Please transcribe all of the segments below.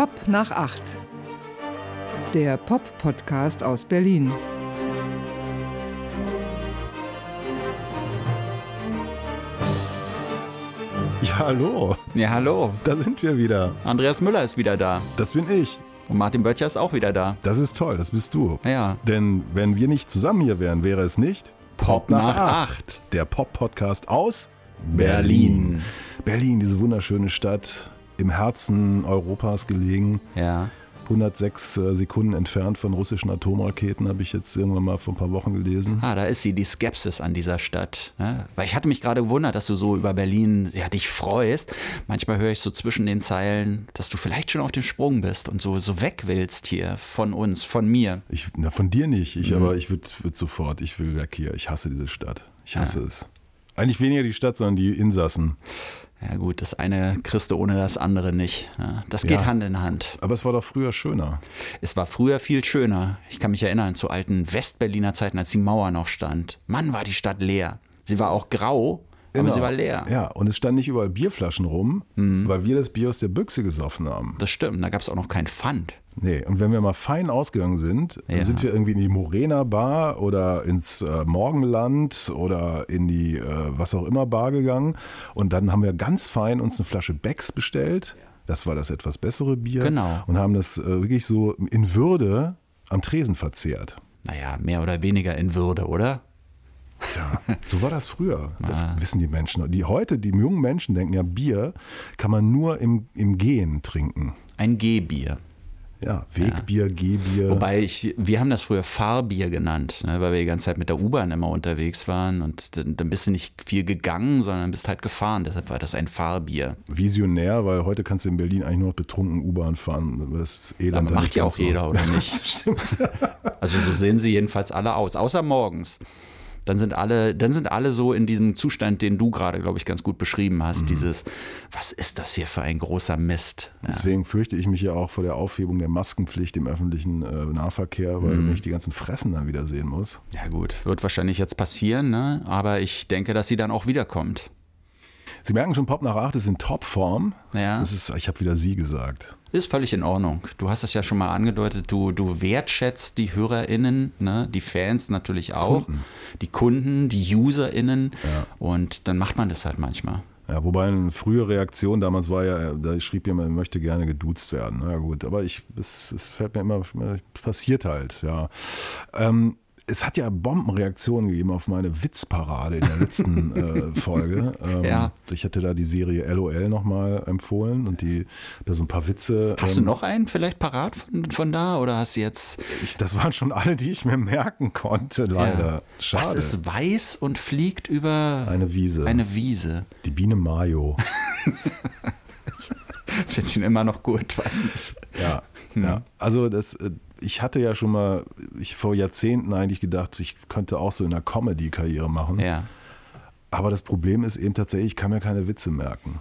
Pop nach acht. Der Pop-Podcast aus Berlin. Ja, hallo. Ja, hallo. Da sind wir wieder. Andreas Müller ist wieder da. Das bin ich. Und Martin Böttcher ist auch wieder da. Das ist toll, das bist du. Ja. Denn wenn wir nicht zusammen hier wären, wäre es nicht Pop nach acht. Der Pop-Podcast aus Berlin. Berlin, diese wunderschöne Stadt, im Herzen Europas gelegen. Ja. 106 äh, Sekunden entfernt von russischen Atomraketen, habe ich jetzt irgendwann mal vor ein paar Wochen gelesen. Ah, da ist sie, die Skepsis an dieser Stadt. Ja, weil ich hatte mich gerade gewundert, dass du so über Berlin ja, dich freust. Manchmal höre ich so zwischen den Zeilen, dass du vielleicht schon auf dem Sprung bist und so, so weg willst hier von uns, von mir. Ich, na, von dir nicht, ich, Mhm. aber ich würde würd sofort, ich will weg hier. Ich hasse diese Stadt. Ich hasse Ah. es. Eigentlich weniger die Stadt, sondern die Insassen. Ja gut, das eine kriegst du ohne das andere nicht. Ja, das geht Ja. Hand in Hand. Aber es war doch früher schöner. Es war früher viel schöner. Ich kann mich erinnern zu alten Westberliner Zeiten, als die Mauer noch stand. Mann, war die Stadt leer. Sie war auch grau, aber Genau. sie war leer. Ja, und es standen nicht überall Bierflaschen rum, Mhm. weil wir das Bier aus der Büchse gesoffen haben. Das stimmt, da gab es auch noch kein Pfand. Nee, und wenn wir mal fein ausgegangen sind, dann Ja. sind wir irgendwie in die Morena Bar oder ins äh, Morgenland oder in die äh, was auch immer Bar gegangen und dann haben wir ganz fein uns eine Flasche Becks bestellt. Das war das etwas bessere Bier. Genau. Und haben das äh, wirklich so in Würde am Tresen verzehrt. Naja, mehr oder weniger in Würde, oder? Tja, so war das früher. Das wissen die Menschen. Die heute, die jungen Menschen denken ja, Bier kann man nur im, im Gehen trinken. Ein Gehbier. Ja, Wegbier, Gehbier. Wobei ich, wir haben das früher Fahrbier genannt, ne, weil wir die ganze Zeit mit der U-Bahn immer unterwegs waren und dann, dann bist du nicht viel gegangen, sondern bist halt gefahren. Deshalb war das ein Fahrbier. Visionär, weil heute kannst du in Berlin eigentlich nur noch betrunken U-Bahn fahren. Das Elend macht ja auch jeder, oder nicht? Stimmt. Also so sehen sie jedenfalls alle aus, außer morgens. Dann sind alle, dann sind alle so in diesem Zustand, den du gerade, glaube ich, ganz gut beschrieben hast. Dieses, was ist das hier für ein großer Mist? Ja. Deswegen fürchte ich mich ja auch vor der Aufhebung der Maskenpflicht im öffentlichen äh, Nahverkehr, weil Mhm. ich die ganzen Fressen dann wieder sehen muss. ja gut, wird wahrscheinlich jetzt passieren, ne? aber ich denke, dass sie dann auch wiederkommt. Sie merken schon, Pop nach 8 ist in Topform. Ja. Das ist, ich habe wieder Sie gesagt. Ist völlig in Ordnung. Du hast es ja schon mal angedeutet, du, du wertschätzt die HörerInnen, ne? die Fans natürlich auch, die Kunden, die UserInnen und dann macht man das halt manchmal. Ja, wobei eine frühe Reaktion damals war ja, da schrieb jemand, er möchte gerne geduzt werden. Na ja, gut, aber ich, es, es fällt mir immer, passiert halt, ja. Ähm, es hat ja Bombenreaktionen gegeben auf meine Witzparade in der letzten äh, Folge. Ähm, Ja. Ich hatte da die Serie LOL nochmal empfohlen und die da so ein paar Witze. Hast ähm, du noch einen vielleicht parat von, von da oder hast du jetzt Ich, das waren schon alle, die ich mir merken konnte, leider. Ja. Schade. Was ist weiß und fliegt über eine Wiese. eine Wiese? die Biene Mayo. Finde ihn immer noch gut, weiß nicht. Ja, Hm. ja. Also das, äh, ich hatte ja schon mal, ich vor Jahrzehnten eigentlich gedacht, ich könnte auch so in der Comedy-Karriere machen. Ja. Aber das Problem ist eben tatsächlich, ich kann mir keine Witze merken.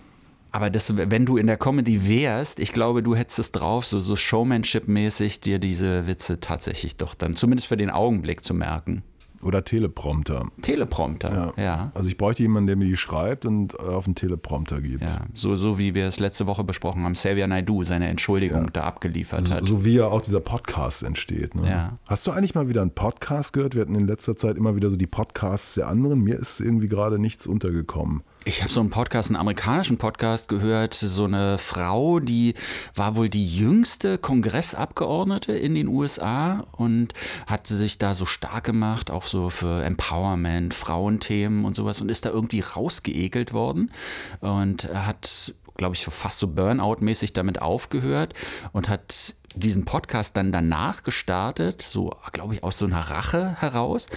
Aber das, wenn du in der Comedy wärst, ich glaube, du hättest es drauf, so, so Showmanship-mäßig dir diese Witze tatsächlich doch dann, zumindest für den Augenblick zu merken. Oder Teleprompter. Teleprompter, ja. ja. Also ich bräuchte jemanden, der mir die schreibt und äh, auf den Teleprompter gibt. so, so wie wir es letzte Woche besprochen haben, Xavier Naidu seine Entschuldigung Ja. da abgeliefert So, hat. so wie ja auch dieser Podcast entsteht. Ne? Ja. Hast du eigentlich mal wieder einen Podcast gehört? Wir hatten in letzter Zeit immer wieder so die Podcasts der anderen. Mir ist irgendwie gerade nichts untergekommen. Ich habe so einen Podcast, einen amerikanischen Podcast gehört, so eine Frau, die war wohl die jüngste Kongressabgeordnete in den USA und hat sich da so stark gemacht, auch so für Empowerment, Frauenthemen und sowas und ist da irgendwie rausgeekelt worden und hat, glaube ich, fast so Burnout-mäßig damit aufgehört und hat diesen Podcast dann danach gestartet, so glaube ich aus so einer Rache heraus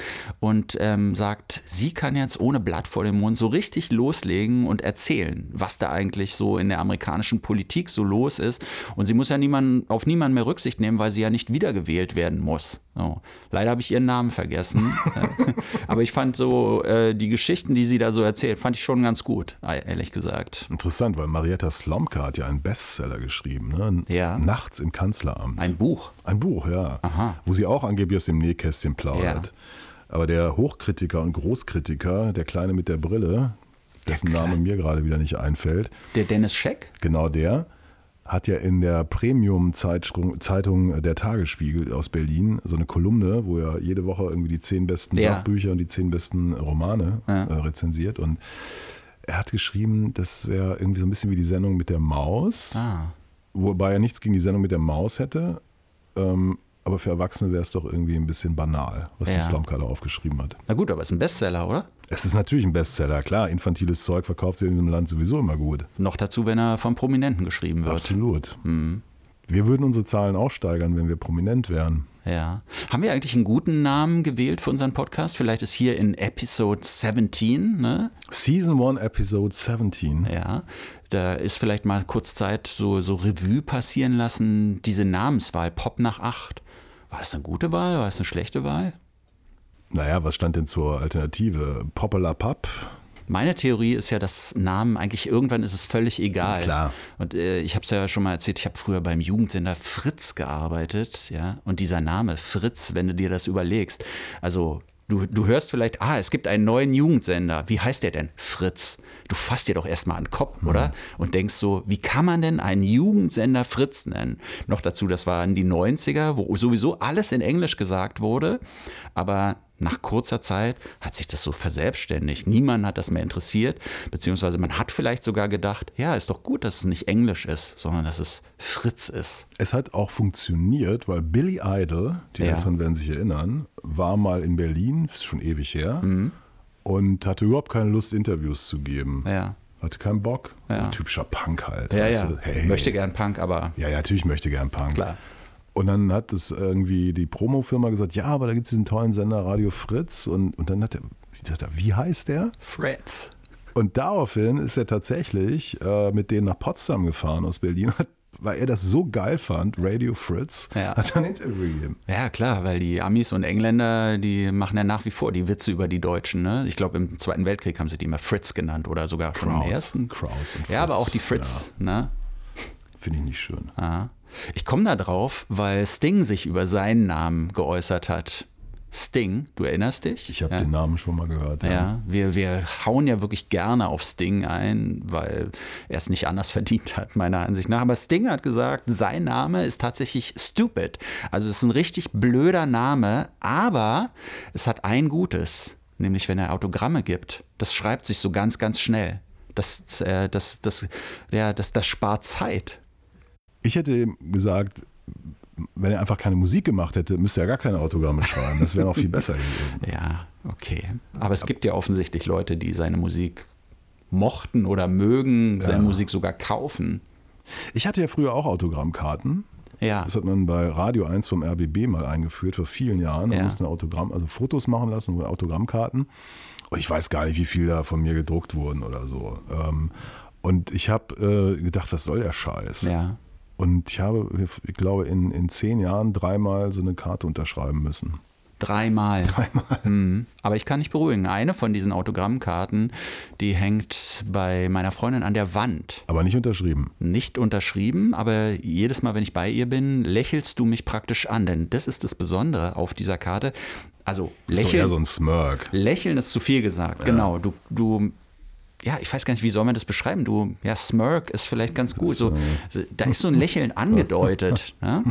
und ähm, sagt, sie kann jetzt ohne Blatt vor dem Mund so richtig loslegen und erzählen, was da eigentlich so in der amerikanischen Politik so los ist. Und sie muss ja niemand, auf niemanden mehr Rücksicht nehmen, weil sie ja nicht wiedergewählt werden muss. So. Leider habe ich ihren Namen vergessen. Aber ich fand so äh, die Geschichten, die sie da so erzählt, fand ich schon ganz gut, ehrlich gesagt. Interessant, weil Marietta Slomka hat ja einen Bestseller geschrieben. Ne? Ja. Nachts im Kanzleramt. Ein Buch. Ein Buch, ja. Aha. Wo sie auch angeblich aus dem Nähkästchen plaudert. Ja. Aber der Hochkritiker und Großkritiker, der Kleine mit der Brille, dessen Kleine. Name mir gerade wieder nicht einfällt, Der Dennis Scheck? genau der, hat ja in der Premium-Zeitung der Tagesspiegel aus Berlin so eine Kolumne, wo er jede Woche irgendwie die zehn besten Ja. Sachbücher und die zehn besten Romane Ja. äh, rezensiert. Und er hat geschrieben, das wäre irgendwie so ein bisschen wie die Sendung mit der Maus, Ah, wobei er nichts gegen die Sendung mit der Maus hätte. Ähm, aber für Erwachsene wäre es doch irgendwie ein bisschen banal, was Ja. die Slumkala aufgeschrieben hat. na gut, aber ist ein Bestseller, oder? Es ist natürlich ein Bestseller, klar. Infantiles Zeug verkauft sich in diesem Land sowieso immer gut. Noch dazu, wenn er von Prominenten geschrieben wird. Absolut. Mhm. Wir würden unsere Zahlen auch steigern, wenn wir prominent wären. Ja. Haben wir eigentlich einen guten Namen gewählt für unseren Podcast? Vielleicht ist hier in Episode 17, ne? Season 1, Episode 17. Ja. Da ist vielleicht mal kurz Zeit, so, so Revue passieren lassen. Diese Namenswahl, Pop nach 8. War das eine gute Wahl? War das eine schlechte Wahl? Naja, was stand denn zur Alternative? Popala Pop? Meine Theorie ist ja, dass Namen eigentlich irgendwann ist es völlig egal. Klar. Und äh, ich habe es ja schon mal erzählt, ich habe früher beim Jugendsender Fritz gearbeitet, ja. Und dieser Name Fritz, wenn du dir das überlegst, also du, du hörst vielleicht, ah, es gibt einen neuen Jugendsender. Wie heißt der denn? Fritz. Du fasst dir doch erstmal an den Kopf, oder? Und denkst so, wie kann man denn einen Jugendsender Fritz nennen? Noch dazu, das waren die 90er, wo sowieso alles in Englisch gesagt wurde, aber nach kurzer Zeit hat sich das so verselbstständigt. Niemand hat das mehr interessiert, beziehungsweise man hat vielleicht sogar gedacht, ja, ist doch gut, dass es nicht Englisch ist, sondern dass es Fritz ist. Es hat auch funktioniert, weil Billy Idol, die Ja. Älteren werden sich erinnern, war mal in Berlin, ist schon ewig her, Mhm. Und hatte überhaupt keine Lust, Interviews zu geben. Ja, Hatte keinen Bock. Ja. Ein typischer Punk halt. ja, ja. du? Hey. Möchte gern Punk, aber Ja, ja, natürlich möchte gern Punk. klar. Und dann hat es irgendwie die Promofirma gesagt, ja, aber da gibt es diesen tollen Sender Radio Fritz. Und, und dann hat er, wie, sagt er, wie heißt der? Fritz. Und daraufhin ist er tatsächlich äh, mit denen nach Potsdam gefahren aus Berlin, hat, weil er das so geil fand, Radio Fritz, Ja. hat er ein Interview gegeben. Ja, klar, weil die Amis und Engländer, die machen ja nach wie vor die Witze über die Deutschen. Ne? Ich glaube, im Zweiten Weltkrieg haben sie die immer Fritz genannt oder sogar schon im Crowds, ersten. Crowds und Ja, aber Fritz. auch die Fritz. Ne? Finde ich nicht schön. Aha. Ich komme da drauf, weil Sting sich über seinen Namen geäußert hat. Sting, du erinnerst dich? Ich habe ja. den Namen schon mal gehört. Ja, wir, wir hauen ja wirklich gerne auf Sting ein, weil er es nicht anders verdient hat, meiner Ansicht nach. Aber Sting hat gesagt, sein Name ist tatsächlich stupid. Also es ist ein richtig blöder Name, aber es hat ein Gutes, nämlich wenn er Autogramme gibt. Das schreibt sich so ganz, ganz schnell. Das, äh, das, das, ja, das, das spart Zeit. Ich hätte gesagt, wenn er einfach keine Musik gemacht hätte, müsste er gar keine Autogramme schreiben. Das wäre noch viel besser gewesen. Ja, okay. Aber es gibt ja offensichtlich Leute, die seine Musik mochten oder mögen, seine Ja. Musik sogar kaufen. Ich hatte ja früher auch Autogrammkarten. Ja. Das hat man bei Radio 1 vom RBB mal eingeführt vor vielen Jahren. Da Ja. mussten Autogramm, also Fotos machen lassen, Autogrammkarten. Und ich weiß gar nicht, wie viel da von mir gedruckt wurden oder so. Ähm, Und ich habe äh, gedacht, was soll der Scheiß? Ja. Und ich habe, ich glaube, in, in zehn Jahren dreimal so eine Karte unterschreiben müssen. Dreimal. Hm. Aber ich kann nicht beruhigen. Eine von diesen Autogrammkarten, die hängt bei meiner Freundin an der Wand. Aber nicht unterschrieben. Nicht unterschrieben, aber jedes Mal, wenn ich bei ihr bin, lächelst du mich praktisch an. Denn das ist das Besondere auf dieser Karte. Also lächeln, eher so ein Smirk. lächeln ist zu viel gesagt. Genau. Du, du, ja, ich weiß gar nicht, wie soll man das beschreiben? Du, ja, Smirk ist vielleicht ganz gut. So, da ist so ein Lächeln angedeutet. ne?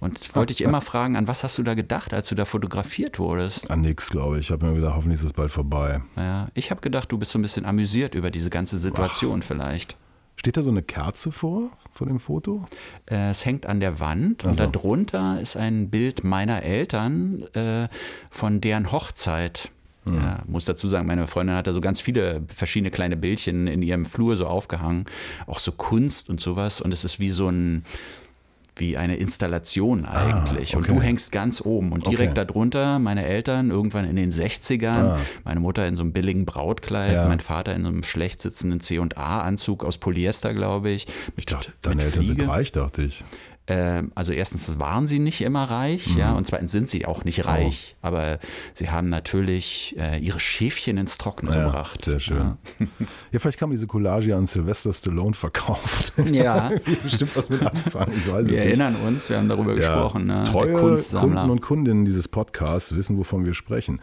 Und wollte ich immer fragen, an was hast du da gedacht, als du da fotografiert wurdest? An nix, glaube ich. Ich habe mir gedacht, hoffentlich ist es bald vorbei. Ja, ich habe gedacht, du bist so ein bisschen amüsiert über diese ganze Situation vielleicht. Steht da so eine Kerze vor, vor dem Foto? Äh, es hängt an der Wand und Ach so. darunter ist ein Bild meiner Eltern äh, von deren Hochzeit. Ja, muss dazu sagen, meine Freundin hat da so ganz viele verschiedene kleine Bildchen in ihrem Flur so aufgehangen, auch so Kunst und sowas und es ist wie so ein wie eine Installation eigentlich. Und okay. du hängst ganz oben und direkt Okay. darunter meine Eltern irgendwann in den 60ern, Ah. meine Mutter in so einem billigen Brautkleid, Ja. mein Vater in so einem schlecht sitzenden C&A-Anzug aus Polyester, glaube ich. Mit, Deine mit Eltern Fliege. sind reich, dachte ich. Ähm, also erstens waren sie nicht immer reich, Mhm. ja, und zweitens sind sie auch nicht reich, aber sie haben natürlich äh, ihre Schäfchen ins Trockene Ja, gebracht. sehr schön. Ja. Ja, vielleicht kann man diese Collage an Sylvester Stallone verkauft. Ja. Bestimmt was mit anfangen. Wir nicht. erinnern uns, wir haben darüber Ja, gesprochen, ne? Treue. Kunden und Kundinnen dieses Podcasts wissen, wovon wir sprechen.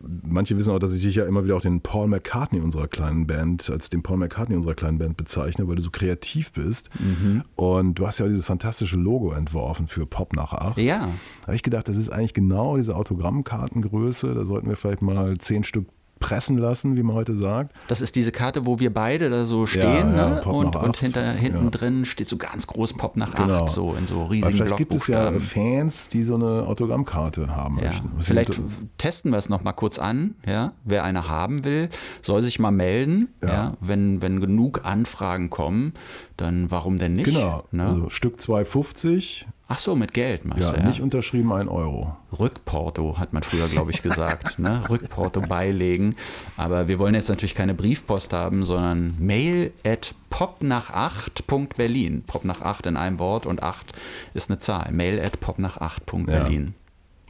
Manche wissen auch, dass ich dich ja immer wieder auch den Paul McCartney unserer kleinen Band, als den Paul McCartney unserer kleinen Band bezeichne, weil du so kreativ bist. Mhm. Und du hast ja dieses fantastische Logo entworfen für Pop nach 8. ja, Da habe ich gedacht, das ist eigentlich genau diese Autogrammkartengröße. Da sollten wir vielleicht mal zehn Stück pressen lassen, wie man heute sagt. das ist diese Karte, wo wir beide da so stehen ja, ne? Und, nach und acht. hinter, hinten Ja. drin steht so ganz groß Pop nach Genau. 8, so in so riesigen vielleicht gibt es ja. Fans, die so eine Autogrammkarte haben Ja, möchten. vielleicht testen wir es noch mal kurz an. Ja? Wer eine haben will, soll sich mal melden. Ja. Ja. Wenn, wenn genug Anfragen kommen, dann warum denn nicht? Genau, Ne? also Stück 2,50, Ach so, mit Geld machst ja, du, ja. nicht unterschrieben 1 Euro. Rückporto hat man früher, glaube ich, gesagt. ne? Rückporto beilegen. Aber wir wollen jetzt natürlich keine Briefpost haben, sondern mail at popnach8.berlin. Pop nach 8 in einem Wort und 8 ist eine Zahl. Mail at popnach8.berlin.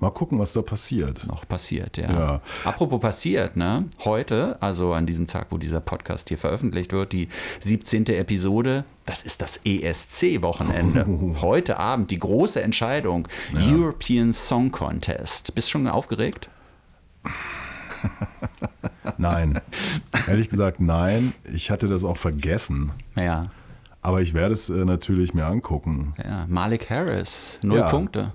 Mal gucken, was da passiert. Noch passiert, ja. Ja. Apropos passiert, ne? Heute, also an diesem Tag, wo dieser Podcast hier veröffentlicht wird, die 17. Episode, das ist das ESC-Wochenende. Heute Abend die große Entscheidung. European Song Contest. Bist du schon aufgeregt? Nein, ehrlich gesagt nein. Ich hatte das auch vergessen. Ja. Aber ich werde es äh, natürlich mir angucken. Ja, Malik Harris, null Ja. Punkte.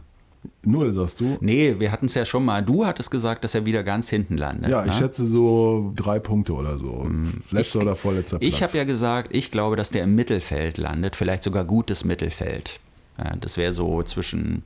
Null, sagst du? Nee, wir hatten es ja schon mal. Du hattest gesagt, dass er wieder ganz hinten landet. Ja, ich ne? schätze so drei Punkte oder so. Letzter Ich- oder vorletzter Platz. Ich habe ja gesagt, ich glaube, dass der im Mittelfeld landet, vielleicht sogar gutes Mittelfeld. Ja, das wäre so zwischen,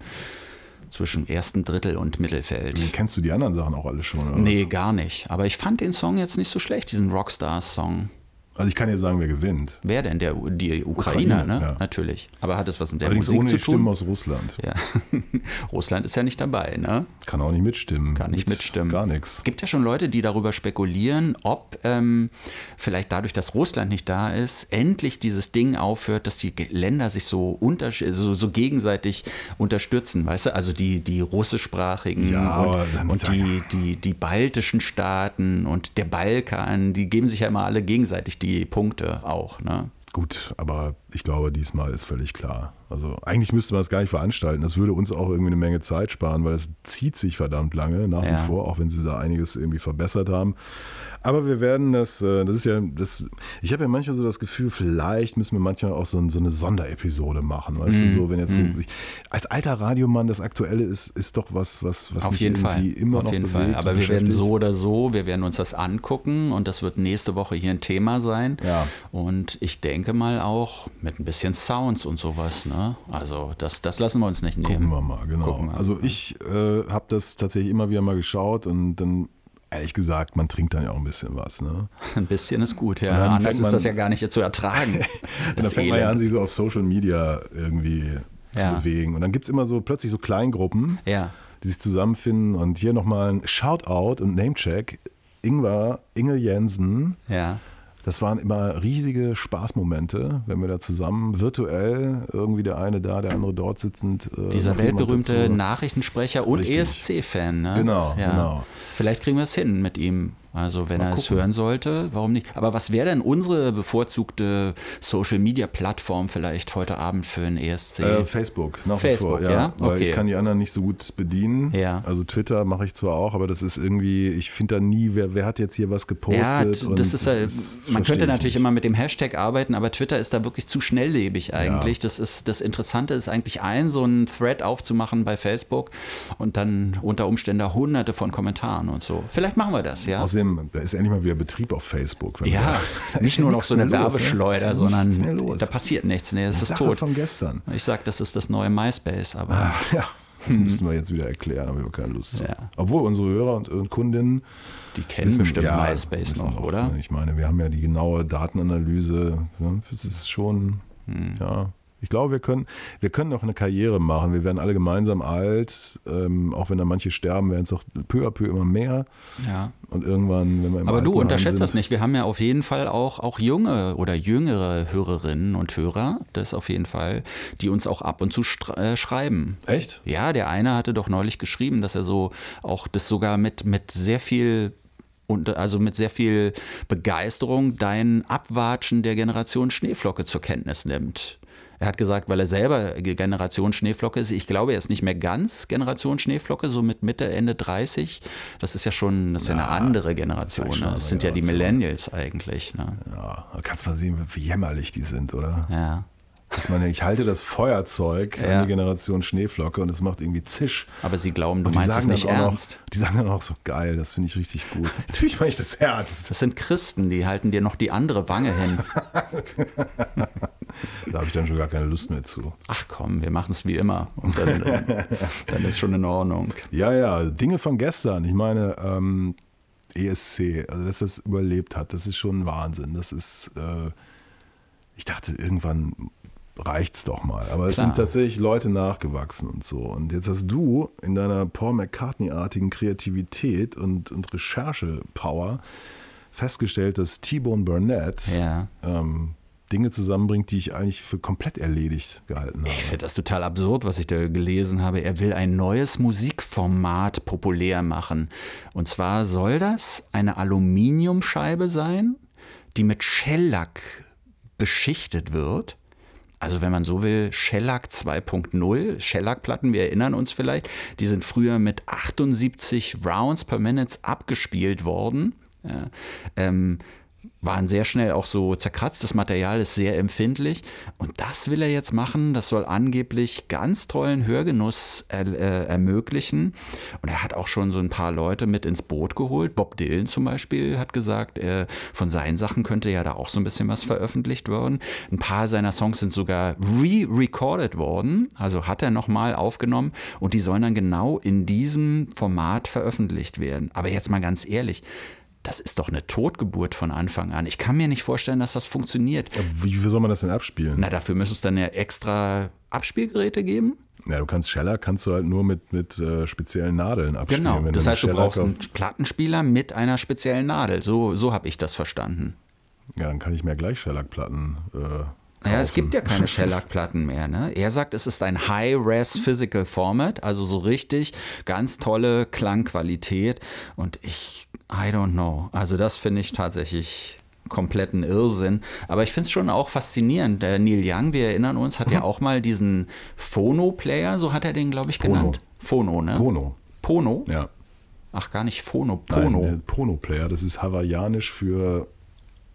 zwischen ersten Drittel und Mittelfeld. Kennst du die anderen Sachen auch alle schon? Oder Nee, gar nicht. Aber ich fand den Song jetzt nicht so schlecht, diesen Rockstars-Song. Also ich kann dir sagen, wer gewinnt. Wer denn? Der, die Ukrainer, Ukraine, ne? ja. Natürlich. Aber hat es was mit der Allerdings Musik ohne zu die Stimmen tun? aus Russland. Ja. Russland ist ja nicht dabei, ne? Kann auch nicht mitstimmen. Kann nicht Mit mitstimmen. Gar nichts. Es gibt ja schon Leute, die darüber spekulieren, ob ähm, vielleicht dadurch, dass Russland nicht da ist, endlich dieses Ding aufhört, dass die Länder sich so, untersch- so, so gegenseitig unterstützen, weißt du? Also die, die russischsprachigen Ja, und, und die, die, die baltischen Staaten und der Balkan, die geben sich ja immer alle gegenseitig die Punkte auch, ne? Gut, aber ich glaube, diesmal ist völlig klar. Also eigentlich müsste man es gar nicht veranstalten. Das würde uns auch irgendwie eine Menge Zeit sparen, weil es zieht sich verdammt lange nach Ja. wie vor, auch wenn sie da einiges irgendwie verbessert haben. Aber wir werden das, äh, das ist ja, das, ich habe ja manchmal so das Gefühl, vielleicht müssen wir manchmal auch so, so eine Sonderepisode machen. Weißt Mhm. du, so, wenn jetzt so, ich, als alter Radiomann das Aktuelle ist, ist doch was, was, was Auf mich jeden Fall. immer Auf noch jeden bewegt Fall. Aber wir werden so oder so, wir werden uns das angucken und das wird nächste Woche hier ein Thema sein. Ja. Und ich denke mal auch mit ein bisschen Sounds und sowas. Ne? Also das, das lassen wir uns nicht nehmen. Gucken wir mal, genau. Wir. Also ich äh, habe das tatsächlich immer wieder mal geschaut und dann, ehrlich gesagt, man trinkt dann ja auch ein bisschen was. Ne? Ein bisschen ist gut, ja. Dann Anders ist das ja gar nicht zu ertragen. Dann das fängt man ja an, sich so auf Social Media irgendwie Ja. zu bewegen. Und dann gibt es immer so plötzlich so Kleingruppen, Ja. die sich zusammenfinden. Und hier nochmal ein Shoutout und Namecheck. Ingwer, Inge Jensen, Ja. Das waren immer riesige Spaßmomente, wenn wir da zusammen virtuell irgendwie der eine da, der andere dort sitzend. äh, Dieser weltberühmte. Nachrichtensprecher und. ESC-Fan. Ne? Genau, ja. genau. Vielleicht kriegen wir es hin mit ihm. Also wenn Mal er es gucken. hören sollte, warum nicht? Aber was wäre denn unsere bevorzugte Social-Media-Plattform vielleicht heute Abend für ein E ESC? Äh, Facebook, nach Facebook, wie vor, ja? Weil Okay. ich kann die anderen nicht so gut bedienen. Ja. Also Twitter mache ich zwar auch, aber das ist irgendwie, ich finde da nie, wer, wer hat jetzt hier was gepostet. ja, das ist, halt, man verstehe könnte ich natürlich immer mit dem Hashtag arbeiten, aber Twitter ist da wirklich zu schnelllebig eigentlich. Das ist das Interessante ist eigentlich ein so ein Thread aufzumachen bei Facebook und dann unter Umständen hunderte von Kommentaren und so. Vielleicht machen wir das, ja. Außerdem, da ist endlich mal wieder Betrieb auf Facebook. Ja, wir- nicht nur noch so eine los, ne? Werbeschleuder, ist sondern da passiert nichts. Nee, es ist Sache tot. von gestern. Ich sag, das ist das neue MySpace, aber Ja, das müssten wir jetzt wieder erklären, haben wir keine Lust zu. Ja. Obwohl unsere Hörer und, und Kundinnen die kennen wissen- bestimmt ja, MySpace noch, oder? ne? Ich meine, wir haben ja die genaue Datenanalyse. Ne? Das ist schon, Hm. ja, Ich glaube, wir können, wir können noch eine Karriere machen. Wir werden alle gemeinsam alt. Ähm, auch wenn da manche sterben, werden es auch peu à peu immer mehr. Ja. Und irgendwann, wenn wir Aber du unterschätzt sind, das nicht. Wir haben ja auf jeden Fall auch, auch junge oder jüngere Hörerinnen und Hörer, das auf jeden Fall, die uns auch ab und zu äh, schreiben. Echt? Ja, der eine hatte doch neulich geschrieben, dass er so auch das sogar mit, mit sehr viel und also mit sehr viel Begeisterung dein Abwatschen der Generation Schneeflocke zur Kenntnis nimmt. Er hat gesagt, weil er selber Generation Schneeflocke ist, ich glaube, er ist nicht mehr ganz Generation Schneeflocke, so mit Mitte, Ende 30. Das ist ja schon, das ist ja, eine andere Generation. das Ne? Das sind ja die. Millennials eigentlich. Ne? Ja, da kannst mal sehen, wie jämmerlich die sind, oder? Ja. Dass man, ich halte das Feuerzeug Ja. an die Generation Schneeflocke und es macht irgendwie Zisch. Aber sie glauben, du meinst es sagen nicht auch ernst. Noch, die sagen dann auch so geil, das finde ich richtig gut. Natürlich meine ich das ernst. Das sind Christen, die halten dir noch die andere Wange hin. Da habe ich dann schon gar keine Lust mehr zu. Ach komm, wir machen es wie immer. Und dann, dann, ist schon in Ordnung. Ja, ja, Dinge von gestern. Ich meine, ähm, ESC, also dass das überlebt hat, das ist schon Wahnsinn. Das ist, äh, ich dachte, irgendwann reicht's doch mal. Aber es Klar. sind tatsächlich Leute nachgewachsen und so. Und jetzt hast du in deiner Paul McCartney-artigen Kreativität und, und Recherche-Power festgestellt, dass T-Bone Burnett Ja. ähm, Dinge zusammenbringt, die ich eigentlich für komplett erledigt gehalten habe. Ich finde das total absurd, was ich da gelesen habe. Er will ein neues Musikformat populär machen. Und zwar soll das eine Aluminiumscheibe sein, die mit Shellack beschichtet wird. Also wenn man so will, Shellac 2.0, Shellac-Platten, wir erinnern uns vielleicht, die sind früher mit 78 Rounds per Minute abgespielt worden. Ja, ähm, waren sehr schnell auch so zerkratzt. Das Material ist sehr empfindlich. Und das will er jetzt machen. Das soll angeblich ganz tollen Hörgenuss er, äh, ermöglichen. Und er hat auch schon so ein paar Leute mit ins Boot geholt. Bob Dylan zum Beispiel hat gesagt, er, von seinen Sachen könnte ja da auch so ein bisschen was veröffentlicht werden. Ein paar seiner Songs sind sogar re-recorded worden. Also hat er nochmal aufgenommen. Und die sollen dann genau in diesem Format veröffentlicht werden. Aber jetzt mal ganz ehrlich. Das ist doch eine Totgeburt von Anfang an. Ich kann mir nicht vorstellen, dass das funktioniert. Wie, wie soll man das denn abspielen? Na, dafür müsste es dann ja extra Abspielgeräte geben. Ja, du kannst Scheller kannst du halt nur mit, mit äh, speziellen Nadeln abspielen. Genau. Wenn Das heißt, du brauchst einen Plattenspieler mit einer speziellen Nadel. So, so habe ich das verstanden. Ja, dann kann ich mir gleich Shellac-Platten. Äh, Ja, es gibt ja keine Shellac-Platten mehr. Ne? Er sagt, es ist ein High-Res Physical Format, also so richtig ganz tolle Klangqualität. Und ich, I don't know. Also das finde ich tatsächlich kompletten Irrsinn. Aber ich finde es schon auch faszinierend. Der Neil Young, wir erinnern uns, hat ja auch mal diesen Phono-Player, so hat er den, glaube ich, Pono. genannt. Phono, ne? Pono. Pono? Ja. Ach, gar nicht Phono, Nein, Pono. der Pono-Player, das ist hawaiianisch für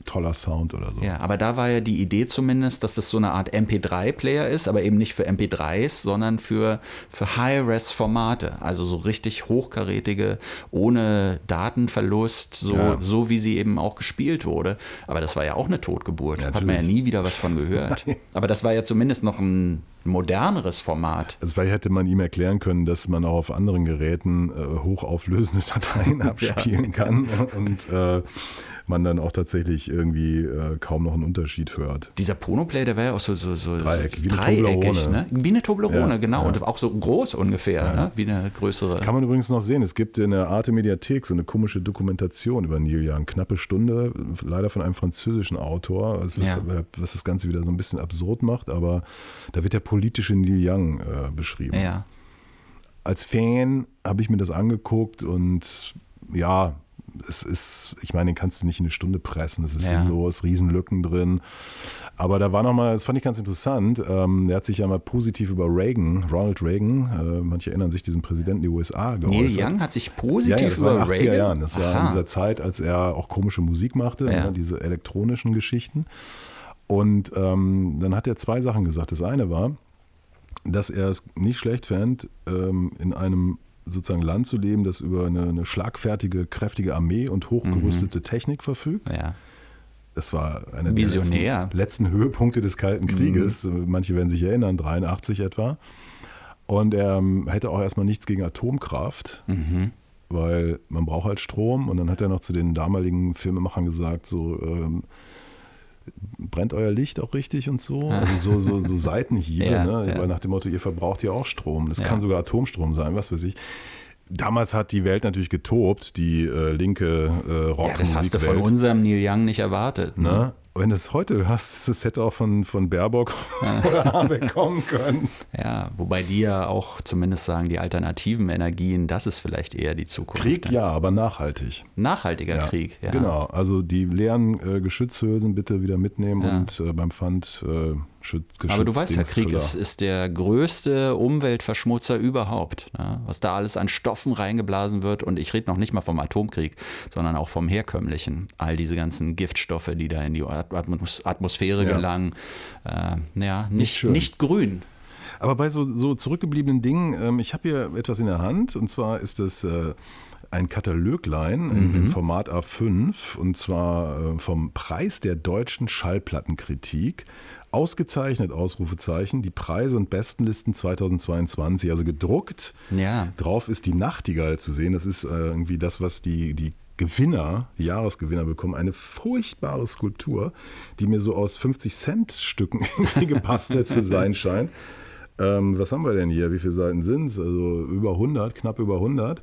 toller Sound oder so. Ja, aber da war ja die Idee zumindest, dass das so eine Art MP3-Player ist, aber eben nicht für MP3s, sondern für, für High-Res-Formate. Also so richtig hochkarätige, ohne Datenverlust, so, Ja. so wie sie eben auch gespielt wurde. Aber das war ja auch eine Totgeburt. Ja, Hat man ja nie wieder was von gehört. aber das war ja zumindest noch ein moderneres Format. Also vielleicht hätte man ihm erklären können, dass man auch auf anderen Geräten äh, hochauflösende Dateien abspielen kann und äh, man dann auch tatsächlich irgendwie äh, kaum noch einen Unterschied hört. Dieser Pono-Play, der war ja auch so, so, so Dreieck, wie dreieckig, ne? Wie eine Toblerone, Ja, genau. ja. Und auch so groß ungefähr, ne? wie eine größere. Kann man übrigens noch sehen, es gibt in der Arte Mediathek so eine komische Dokumentation über Neil Young, knappe Stunde, leider von einem französischen Autor, also was, Ja. was das Ganze wieder so ein bisschen absurd macht, aber da wird der politische Neil Young äh, beschrieben. ja. als Fan habe ich mir das angeguckt und ja, es ist, ich meine, den kannst du nicht in eine Stunde pressen, das ist Ja. sinnlos, Riesenlücken drin. Aber da war nochmal, das fand ich ganz interessant, ähm, er hat sich ja mal positiv über Reagan, Ronald Reagan, äh, manche erinnern sich, diesen Präsidenten der USA geäußert. Neil Young hat sich positiv Ja, ja, das war in über den 80er Reagan. Jahren. Das war in Aha. dieser Zeit, als er auch komische Musik machte, Ja. ne, diese elektronischen Geschichten. Und ähm, dann hat er zwei Sachen gesagt. Das eine war, dass er es nicht schlecht fand, ähm, in einem sozusagen Land zu leben, das über eine, eine schlagfertige, kräftige Armee und hochgerüstete Technik verfügt. Ja. Das war einer der letzten, letzten Höhepunkte des Kalten Krieges. Manche werden sich erinnern, 83 etwa. Und er ähm, hätte auch erstmal nichts gegen Atomkraft, weil man braucht halt Strom. Und dann hat er noch zu den damaligen Filmemachern gesagt, so, ähm, brennt euer Licht auch richtig und so? Also so, so, so Seitenhiebe, Ja, ne? ja. nach dem Motto, ihr verbraucht ja auch Strom. Das Ja. kann sogar Atomstrom sein, was weiß ich. Damals hat die Welt natürlich getobt, die äh, linke äh, Rockmusikwelt. Ja, das hast du von unserem Neil Young nicht erwartet. Ne? Wenn du es heute hörst, das hätte auch von, von Baerbock oder Habeck kommen können. Ja, wobei die ja auch zumindest sagen, die alternativen Energien, das ist vielleicht eher die Zukunft. Krieg ja, aber nachhaltig. Nachhaltiger Ja, Krieg, ja. Genau, also die leeren äh, Geschützhülsen bitte wieder mitnehmen Ja. und äh, beim Pfand äh, Aber du weißt ja, Krieg ist, ist der größte Umweltverschmutzer überhaupt. Ne? Was da alles an Stoffen reingeblasen wird. Und ich rede noch nicht mal vom Atomkrieg, sondern auch vom herkömmlichen. All diese ganzen Giftstoffe, die da in die Atmosphäre Ja. gelangen. Äh, ja, nicht, schön. nicht grün. Aber bei so, so zurückgebliebenen Dingen, ähm, ich habe hier etwas in der Hand und zwar ist das äh, ein Kataloglein im, im Format A5 und zwar äh, vom Preis der deutschen Schallplattenkritik. Ausgezeichnet, Ausrufezeichen, die Preise und Bestenlisten 2022, also gedruckt. Ja. Drauf ist die Nachtigall zu sehen. Das ist äh, irgendwie das, was die, die Gewinner, Jahresgewinner bekommen. Eine furchtbare Skulptur, die mir so aus 50-Cent-Stücken irgendwie gebastelt zu sein scheint. Ähm, was haben wir denn hier? Wie viele Seiten sind es? Also über 100, knapp über 100.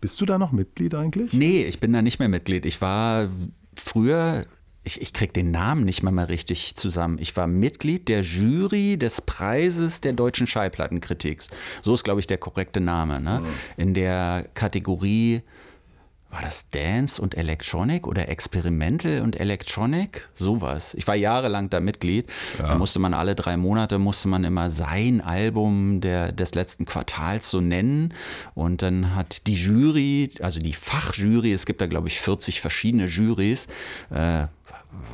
Bist du da noch Mitglied eigentlich? Nee, ich bin da nicht mehr Mitglied. Ich war früher, ich, ich krieg den Namen nicht mal mehr richtig zusammen. Ich war Mitglied der Jury des Preises der deutschen Schallplattenkritik. So ist, glaube ich, der korrekte Name. Ne? In der Kategorie, war das Dance und Electronic oder Experimental und Electronic? Sowas. Ich war jahrelang da Mitglied. Da musste man alle drei Monate, musste man immer sein Album der, des letzten Quartals so nennen. Und dann hat die Jury, also die Fachjury, es gibt da glaube ich 40 verschiedene Juries, äh,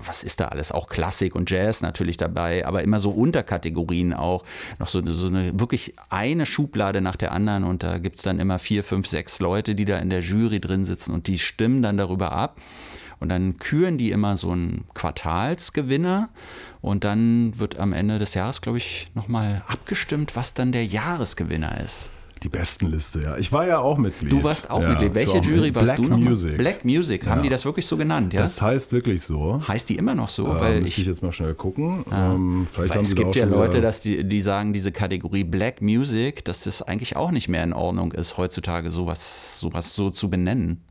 was ist da alles? Auch Klassik und Jazz natürlich dabei, aber immer so Unterkategorien auch. Noch so, so eine wirklich eine Schublade nach der anderen und da gibt es dann immer vier, fünf, sechs Leute, die da in der Jury drin sitzen und die stimmen dann darüber ab. Und dann küren die immer so einen Quartalsgewinner und dann wird am Ende des Jahres, glaube ich, nochmal abgestimmt, was dann der Jahresgewinner ist. Die Bestenliste, ja. Ich war ja auch Mitglied. Du warst auch ja, Mitglied. Welche Jury warst Black du noch? Music. Black Music. Haben Ja. die das wirklich so genannt, ja? Das heißt wirklich so. heißt die immer noch so? Äh, weil ich ich, jetzt mal schnell gucken. Ähm, vielleicht haben es gibt ja Leute, dass die, die sagen, diese Kategorie Black Music, dass das eigentlich auch nicht mehr in Ordnung ist, heutzutage sowas, sowas so zu benennen.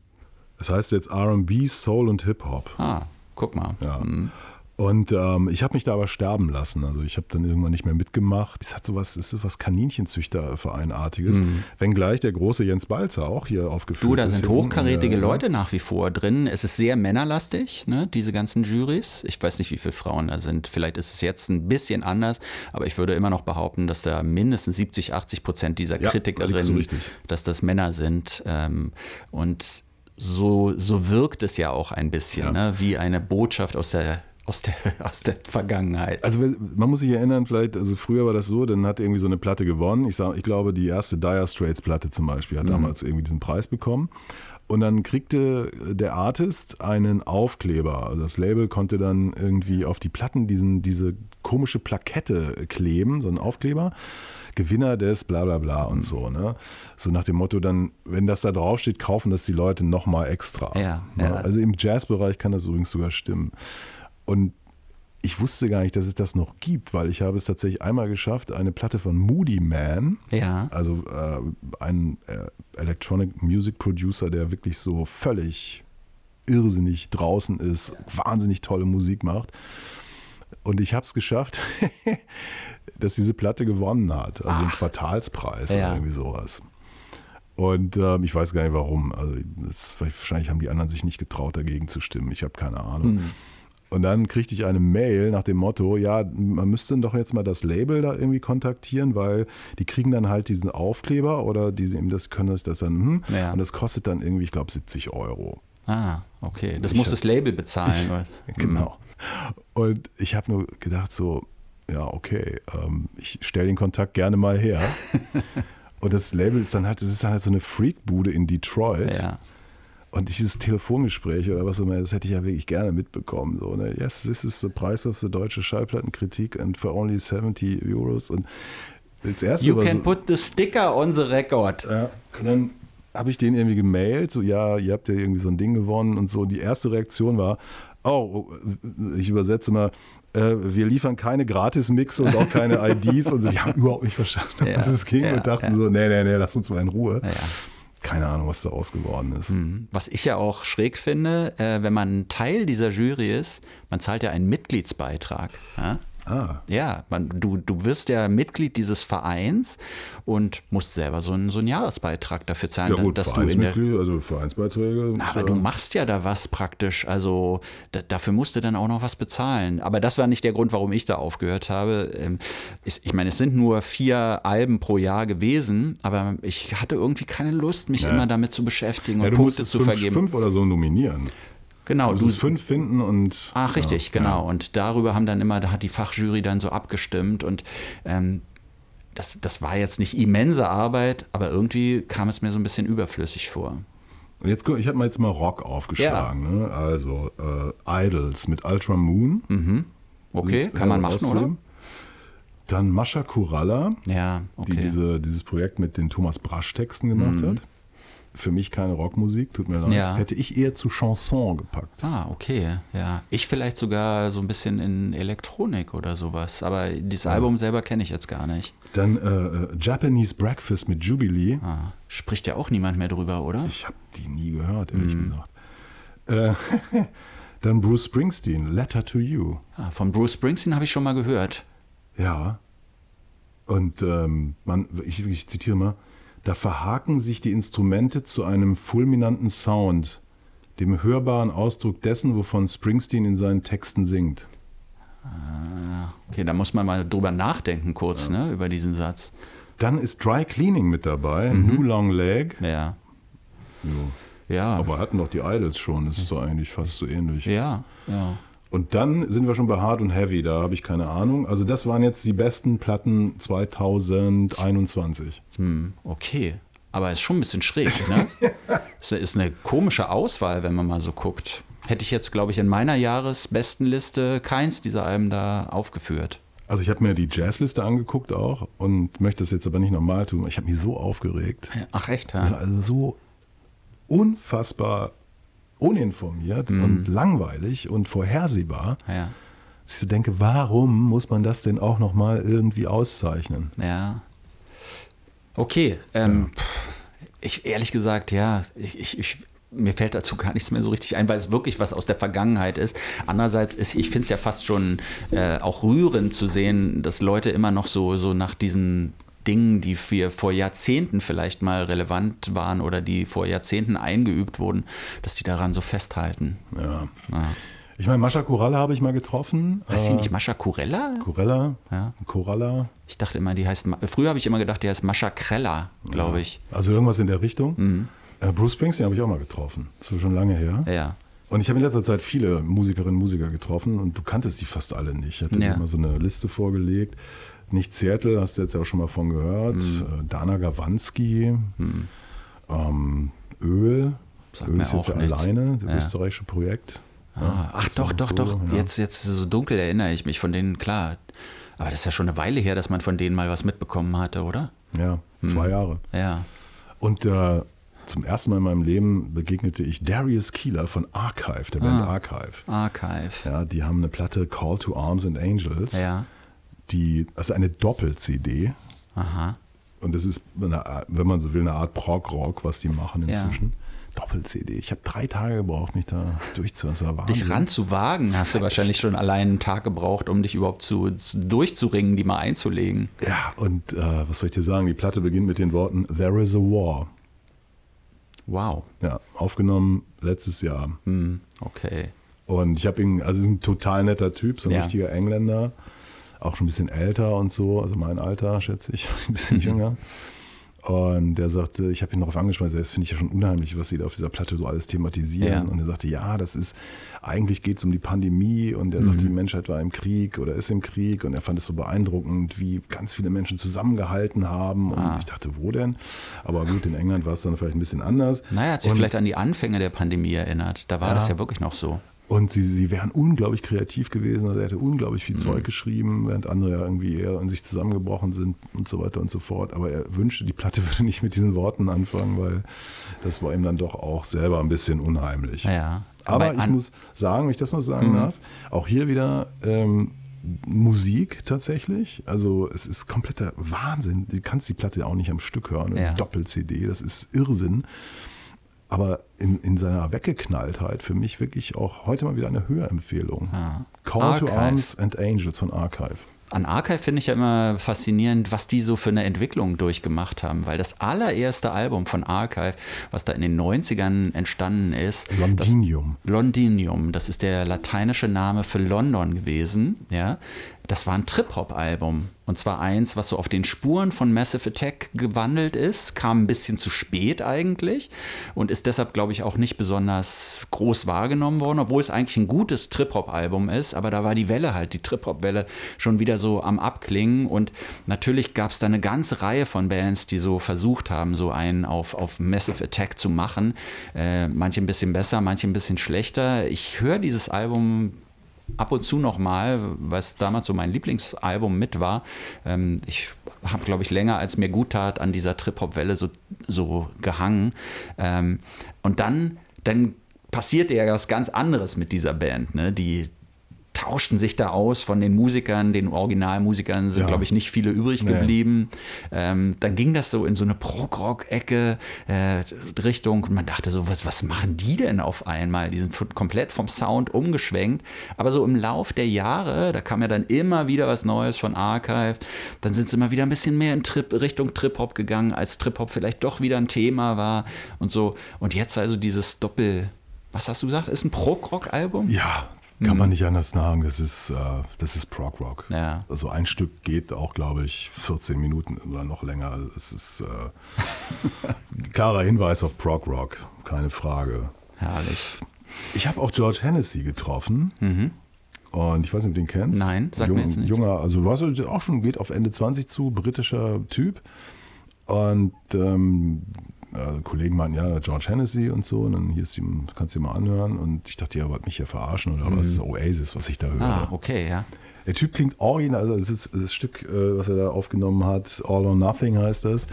Das heißt jetzt RB, Soul und Hip-Hop. Ah, guck mal. Ja. Und ähm, ich habe mich da aber sterben lassen. Also ich habe dann irgendwann nicht mehr mitgemacht. Es hat sowas, es ist was Kaninchenzüchtervereinartiges. Wenngleich der große Jens Balzer auch hier aufgeführt Mhm. Du, da sind hochkarätige Ja, ja. Leute nach wie vor drin. Es ist sehr männerlastig, ne, diese ganzen Juries. Ich weiß nicht, wie viele Frauen da sind. Vielleicht ist es jetzt ein bisschen anders, aber ich würde immer noch behaupten, dass da mindestens 70, 80 Prozent dieser Ja, Kritikerinnen, richtig. dass das Männer sind. Ähm, und so, so wirkt es ja auch ein bisschen, Ja. ne, wie eine Botschaft aus der, aus der, aus der Vergangenheit. Also man muss sich erinnern, vielleicht, also früher war das so, dann hat irgendwie so eine Platte gewonnen. Ich, sag, ich glaube, die erste Dire Straits Platte zum Beispiel Mhm. hat damals irgendwie diesen Preis bekommen. Und dann kriegte der Artist einen Aufkleber. Also das Label konnte dann irgendwie auf die Platten diesen, diese komische Plakette kleben, so einen Aufkleber. Gewinner des bla bla bla Mhm. und so. Ne? So nach dem Motto, dann, wenn das da draufsteht, kaufen das die Leute nochmal extra. Ja, Ne? ja. Also im Jazzbereich kann das übrigens sogar stimmen. Und ich wusste gar nicht, dass es das noch gibt, weil ich habe es tatsächlich einmal geschafft, eine Platte von Moody Man, Ja. also äh, ein äh, Electronic Music Producer, der wirklich so völlig irrsinnig draußen ist, wahnsinnig tolle Musik macht. Und ich habe es geschafft, dass diese Platte gewonnen hat. Also einen Quartalspreis Ja. oder irgendwie sowas. Und ähm, ich weiß gar nicht warum. Also das, wahrscheinlich haben die anderen sich nicht getraut, dagegen zu stimmen. Ich habe keine Ahnung. Und dann kriegte ich eine Mail nach dem Motto, ja, man müsste doch jetzt mal das Label da irgendwie kontaktieren, weil die kriegen dann halt diesen Aufkleber oder diese das können das, das dann, hm, Ja. und das kostet dann irgendwie, ich glaube, 70 Euro. Ah, okay. Das Ich muss hab- das Label bezahlen. oder? Genau. Und ich habe nur gedacht so, ja, okay, ähm, ich stelle den Kontakt gerne mal her. und das Label ist dann halt, das ist dann halt so eine Freakbude in Detroit. Ja. Und dieses Telefongespräch oder was auch immer, das hätte ich ja wirklich gerne mitbekommen. So, ne? Yes, this is the price of the deutsche Schallplattenkritik and for only 70 Euros. Und als erstes You can so, put the sticker on the record. ja, und dann habe ich den irgendwie gemailt, so ja, ihr habt ja irgendwie so ein Ding gewonnen und so. Und die erste Reaktion war, Oh, ich übersetze mal, äh, wir liefern keine Gratis-Mix und auch keine IDs und so. Die haben überhaupt nicht verstanden, Ja, was es ging ja, und dachten ja. so, nee, nee, nee, lass uns mal in Ruhe. Keine Ahnung, was da ausgeworden ist. Mhm. Was ich ja auch schräg finde, äh, wenn man Teil dieser Jury ist, man zahlt ja einen Mitgliedsbeitrag. Ja? Ah, Ja, man, du, du wirst ja Mitglied dieses Vereins und musst selber so einen, so einen Jahresbeitrag dafür zahlen, ja gut, dass du in der. Also Vereinsbeiträge. Aber ja- du machst ja da was praktisch. Also da, dafür musst du dann auch noch was bezahlen. Aber das war nicht der Grund, warum ich da aufgehört habe. Ähm, ich meine, es sind nur vier Alben pro Jahr gewesen, aber ich hatte irgendwie keine Lust, mich Ja. immer damit zu beschäftigen ja, und du Punkte zu fünf, vergeben. fünf oder so nominieren. Genau, Du du, musst fünf finden und. Ach, richtig, ja, genau. Und darüber haben dann immer, da hat die Fachjury dann so abgestimmt und ähm, das, das war jetzt nicht immense Arbeit, aber irgendwie kam es mir so ein bisschen überflüssig vor. Und jetzt ich habe mal jetzt mal Rock aufgeschlagen. Ne? Also äh, Idols mit Ultra Moon. Okay, Sind, kann man äh, machen, oder? rauszunehmen. Dann Mascha Kuralla, Ja, die okay. diese, dieses Projekt mit den Thomas Brasch-Texten gemacht hat. Für mich keine Rockmusik, tut mir leid. Ja. Hätte ich eher zu Chanson gepackt. Ah, okay, ja. Ich vielleicht sogar so ein bisschen in Elektronik oder sowas, aber dieses Album selber kenne ich jetzt gar nicht. Dann äh, äh, Japanese Breakfast mit Jubilee. Ah, spricht ja auch niemand mehr drüber, oder? Ich habe die nie gehört, ehrlich Mhm. gesagt. Äh, dann Bruce Springsteen, Letter to You. Ah, von Bruce Springsteen habe ich schon mal gehört. Ja. Und ähm, man, ich, ich zitiere mal, da verhaken sich die Instrumente zu einem fulminanten Sound, dem hörbaren Ausdruck dessen, wovon Springsteen in seinen Texten singt. Okay, da muss man mal drüber nachdenken kurz, ne, über diesen Satz. Dann ist Dry Cleaning mit dabei, Mhm. New Long Leg. Ja. Jo. Ja. Aber hatten doch die Idols schon, das ist doch eigentlich fast so ähnlich. ja, ja. Und dann sind wir schon bei Hard und Heavy, da habe ich keine Ahnung. Also das waren jetzt die besten Platten 2021. Hm, okay. Aber ist schon ein bisschen schräg, ne? ist, eine komische Auswahl, wenn man mal so guckt. Hätte ich jetzt, glaube ich, in meiner Jahresbestenliste keins dieser Alben da aufgeführt. Also ich habe mir die Jazzliste angeguckt auch und möchte das jetzt aber nicht nochmal tun. Ich habe mich so aufgeregt. Ach echt, ja? also so unfassbar uninformiert und langweilig und vorhersehbar, Ja. dass ich so denke, warum muss man das denn auch nochmal irgendwie auszeichnen? Ja. Okay, ähm, pff, ich ehrlich gesagt, ja, ich, ich, ich, mir fällt dazu gar nichts mehr so richtig ein, weil es wirklich was aus der Vergangenheit ist. Andererseits ist, ich finde es ja fast schon äh, auch rührend zu sehen, dass Leute immer noch so, so nach diesen Dingen, die für vor Jahrzehnten vielleicht mal relevant waren oder die vor Jahrzehnten eingeübt wurden, dass die daran so festhalten. Ja. Ja. Ich meine, Mascha Kuralla habe ich mal getroffen. Heißt sie Äh, nicht Mascha Kurella? Kurella? Ja. Kuralla? Ich dachte immer, die heißt, früher habe ich immer gedacht, die heißt Mascha Krella, glaube ich. Also irgendwas in der Richtung. Mhm. Äh, Bruce Springsteen habe ich auch mal getroffen. Das ist schon lange her. Ja. Und ich habe in letzter Zeit viele Musikerinnen und Musiker getroffen und du kanntest die fast alle nicht. Ich hatte Ja. immer so eine Liste vorgelegt. Nicht Seattle, hast du jetzt ja auch schon mal von gehört. Mhm. Dana Gawanski, ähm, Öl. Sagt Öl ist jetzt ja alleine, das Ja. österreichische Projekt. Ah, ach doch, doch, so, doch. ja. Jetzt, jetzt so dunkel erinnere ich mich von denen, klar. Aber das ist ja schon eine Weile her, dass man von denen mal was mitbekommen hatte, oder? Ja, Mhm. zwei Jahre. Ja. Und äh, zum ersten Mal in meinem Leben begegnete ich Darius Keeler von Archive, der Band Ah. Archive. Archive. Ja, die haben eine Platte Call to Arms and Angels. Ja. Die, das ist eine Doppel-CD. Aha. Und das ist, eine, wenn man so will, eine Art Prog-Rock, was die machen Ja. inzwischen. Doppel-CD. Ich habe drei Tage gebraucht, mich da war Dich ranzuwagen, hast du wahrscheinlich schon allein einen Tag gebraucht, um dich überhaupt zu, zu durchzuringen, die mal einzulegen. Ja, und äh, was soll ich dir sagen? Die Platte beginnt mit den Worten There is a War. Wow. Ja, aufgenommen letztes Jahr. Hm, okay. Und ich habe ihn, also ist ein total netter Typ, so ein Ja. richtiger Engländer, auch schon ein bisschen älter und so, also mein Alter, schätze ich, ein Mhm. bisschen jünger. Und der sagte, ich habe ihn darauf angesprochen, das finde ich ja schon unheimlich, was sie da auf dieser Platte so alles thematisieren. Ja. Und er sagte, ja, das ist, eigentlich geht es um die Pandemie und er Mhm. sagte, die Menschheit war im Krieg oder ist im Krieg und er fand es so beeindruckend, wie ganz viele Menschen zusammengehalten haben. Und Ah. ich dachte, wo denn? Aber gut, in England war es dann vielleicht ein bisschen anders. Naja, hat sich Und- vielleicht an die Anfänge der Pandemie erinnert. Da war Ja. das ja wirklich noch so. Und sie, sie wären unglaublich kreativ gewesen, also er hätte unglaublich viel mhm. Zeug geschrieben, während andere ja irgendwie eher in sich zusammengebrochen sind und so weiter und so fort. Aber er wünschte, die Platte würde nicht mit diesen Worten anfangen, weil das war ihm dann doch auch selber ein bisschen unheimlich. Ja, aber, aber ich muss sagen, wenn ich das noch sagen mhm. darf, auch hier wieder ähm, Musik tatsächlich. Also es ist kompletter Wahnsinn. Du kannst die Platte auch nicht am Stück hören, ja. Doppel-CD, das ist Irrsinn aber in, in seiner Weggeknalltheit für mich wirklich auch heute mal wieder eine Hörempfehlung. Ja. Call Archive. to Arms and Angels von Archive. An Archive finde ich ja immer faszinierend, was die so für eine Entwicklung durchgemacht haben, weil das allererste Album von Archive, was da in den 90ern entstanden ist, Londinium. Das, Londinium, das ist der lateinische Name für London gewesen, ja. Das war ein Trip-Hop-Album. Und zwar eins, was so auf den Spuren von Massive Attack gewandelt ist, kam ein bisschen zu spät eigentlich und ist deshalb, glaube ich, auch nicht besonders groß wahrgenommen worden, obwohl es eigentlich ein gutes Trip-Hop-Album ist. Aber da war die Welle halt, die Trip-Hop-Welle, schon wieder so am Abklingen. Und natürlich gab es da eine ganze Reihe von Bands, die so versucht haben, so einen auf, auf Massive Attack zu machen. Äh, manche ein bisschen besser, manche ein bisschen schlechter. Ich höre dieses Album ab und zu noch mal, was damals so mein Lieblingsalbum mit war. Ähm, ich habe, glaube ich, länger als mir gut tat an dieser Trip-Hop-Welle so, so gehangen. Ähm, und dann, dann passierte ja was ganz anderes mit dieser Band. Ne? Die, tauschten sich da aus von den Musikern, den Originalmusikern sind, ja. glaube ich, nicht viele übrig nee. geblieben. Ähm, dann ging das so in so eine Prog-Rock-Ecke äh, Richtung und man dachte so, was, was machen die denn auf einmal? Die sind komplett vom Sound umgeschwenkt. Aber so im Lauf der Jahre, da kam ja dann immer wieder was Neues von Archive, dann sind sie immer wieder ein bisschen mehr in Trip, Richtung Trip-Hop gegangen, als Trip-Hop vielleicht doch wieder ein Thema war und so. Und jetzt also dieses Doppel- was hast du gesagt? Ist ein Prog-Rock-Album? Ja, kann mhm. man nicht anders sagen, das ist, äh, das ist Prog Rock. Ja. Also ein Stück geht auch, glaube ich, 14 Minuten oder noch länger. Es ist äh, klarer Hinweis auf Prog Rock, keine Frage. Herrlich. Ich habe auch George Hennessy getroffen. Mhm. Und ich weiß nicht, ob du den kennst. Nein, sag Jung, mir jetzt nicht. Junger, also was auch schon geht auf Ende 20 zu, britischer Typ. Und ähm, äh, Kollegen meinten, ja, George Hennessy und so, und dann hier ist die, kannst du dir mal anhören. Und ich dachte, ja, wollt mich hier verarschen oder mhm. was ist Oasis, was ich da höre. Ah, okay, ja. Der Typ klingt original, also das ist das Stück, äh, was er da aufgenommen hat, All or Nothing heißt das.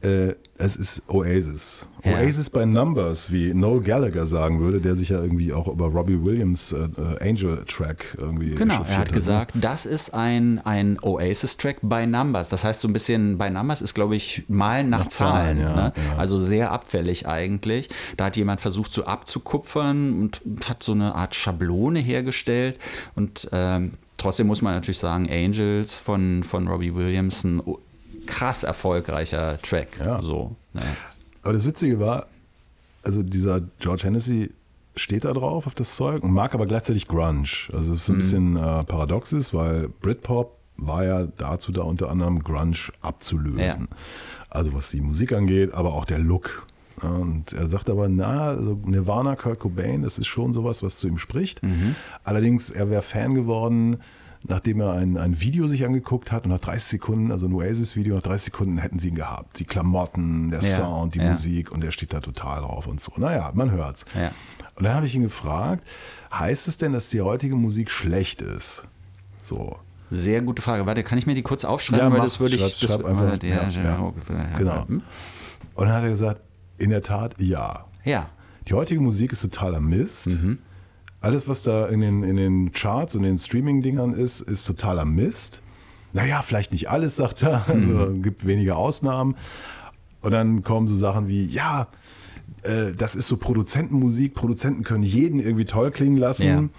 Äh, es ist Oasis. Ja. Oasis by Numbers, wie Noel Gallagher sagen würde, der sich ja irgendwie auch über Robbie Williams äh, äh Angel Track irgendwie. Genau, er hat, hat gesagt, ne? das ist ein, ein Oasis-Track by Numbers. Das heißt, so ein bisschen by Numbers ist, glaube ich, Malen nach, nach Zahlen. Zahlen ja, ne? ja. Also sehr abfällig eigentlich. Da hat jemand versucht, so abzukupfern und hat so eine Art Schablone hergestellt. Und ähm, trotzdem muss man natürlich sagen, Angels von, von Robbie Williams, ein krass erfolgreicher Track. Ja. So, ne? Aber das Witzige war, also dieser George Hennessy steht da drauf auf das Zeug und mag aber gleichzeitig Grunge. Also das ist ein mhm. bisschen äh, paradox ist, weil Britpop war ja dazu da unter anderem Grunge abzulösen. Ja. Also was die Musik angeht, aber auch der Look. Und er sagt aber, na, also Nirvana, Kurt Cobain, das ist schon sowas, was zu ihm spricht. Mhm. Allerdings, er wäre Fan geworden nachdem er ein, ein Video sich angeguckt hat und nach 30 Sekunden, also ein Oasis-Video, nach 30 Sekunden hätten sie ihn gehabt. Die Klamotten, der ja, Sound, die ja. Musik und er steht da total drauf und so. Naja, man hört's. Ja. Und dann habe ich ihn gefragt, heißt es denn, dass die heutige Musik schlecht ist? So. Sehr gute Frage. Warte, kann ich mir die kurz aufschreiben? Ja, weil mach, das würde ich. Schreib, das, einfach, ja, ja, genau. Und dann hat er gesagt, in der Tat ja. Ja. Die heutige Musik ist totaler Mist. Mhm alles, was da in den, in den Charts und den Streaming-Dingern ist, ist totaler Mist. Naja, vielleicht nicht alles, sagt er. Also mhm. gibt wenige Ausnahmen. Und dann kommen so Sachen wie, ja, äh, das ist so Produzentenmusik. Produzenten können jeden irgendwie toll klingen lassen.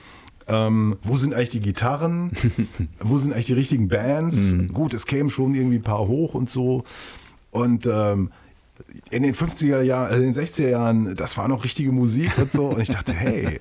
Ja. Ähm, wo sind eigentlich die Gitarren? wo sind eigentlich die richtigen Bands? Mhm. Gut, es kämen schon irgendwie ein paar hoch und so. Und ähm, in den 50er Jahren, äh, in den 60er Jahren, das war noch richtige Musik und so. Und ich dachte, hey,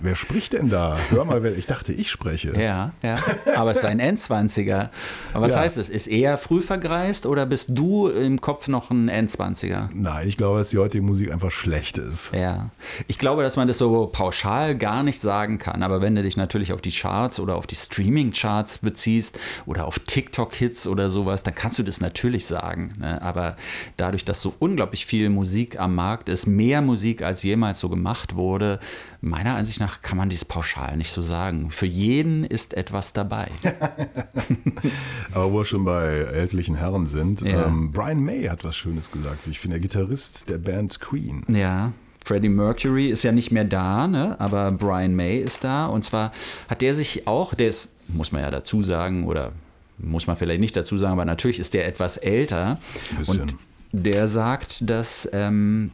wer spricht denn da? Hör mal, wer, ich dachte, ich spreche. Ja, ja. Aber es ist ein N20er. Aber was ja. heißt es? Ist er früh vergreist oder bist du im Kopf noch ein N20er? Nein, ich glaube, dass die heutige Musik einfach schlecht ist. Ja. Ich glaube, dass man das so pauschal gar nicht sagen kann. Aber wenn du dich natürlich auf die Charts oder auf die Streaming-Charts beziehst oder auf TikTok-Hits oder sowas, dann kannst du das natürlich sagen. Ne? Aber dadurch, dass so unglaublich viel Musik am Markt ist, mehr Musik als jemals so gemacht wurde. Meiner Ansicht nach kann man dies pauschal nicht so sagen. Für jeden ist etwas dabei. Aber wo wir schon bei ältlichen Herren sind, Ja. ähm, Brian May hat was Schönes gesagt. Ich finde, der Gitarrist der Band Queen. Ja. Freddie Mercury ist ja nicht mehr da, ne? aber Brian May ist da. Und zwar hat der sich auch, der ist, muss man ja dazu sagen, oder muss man vielleicht nicht dazu sagen, aber natürlich ist der etwas älter. Bisschen. Und der sagt, dass ähm,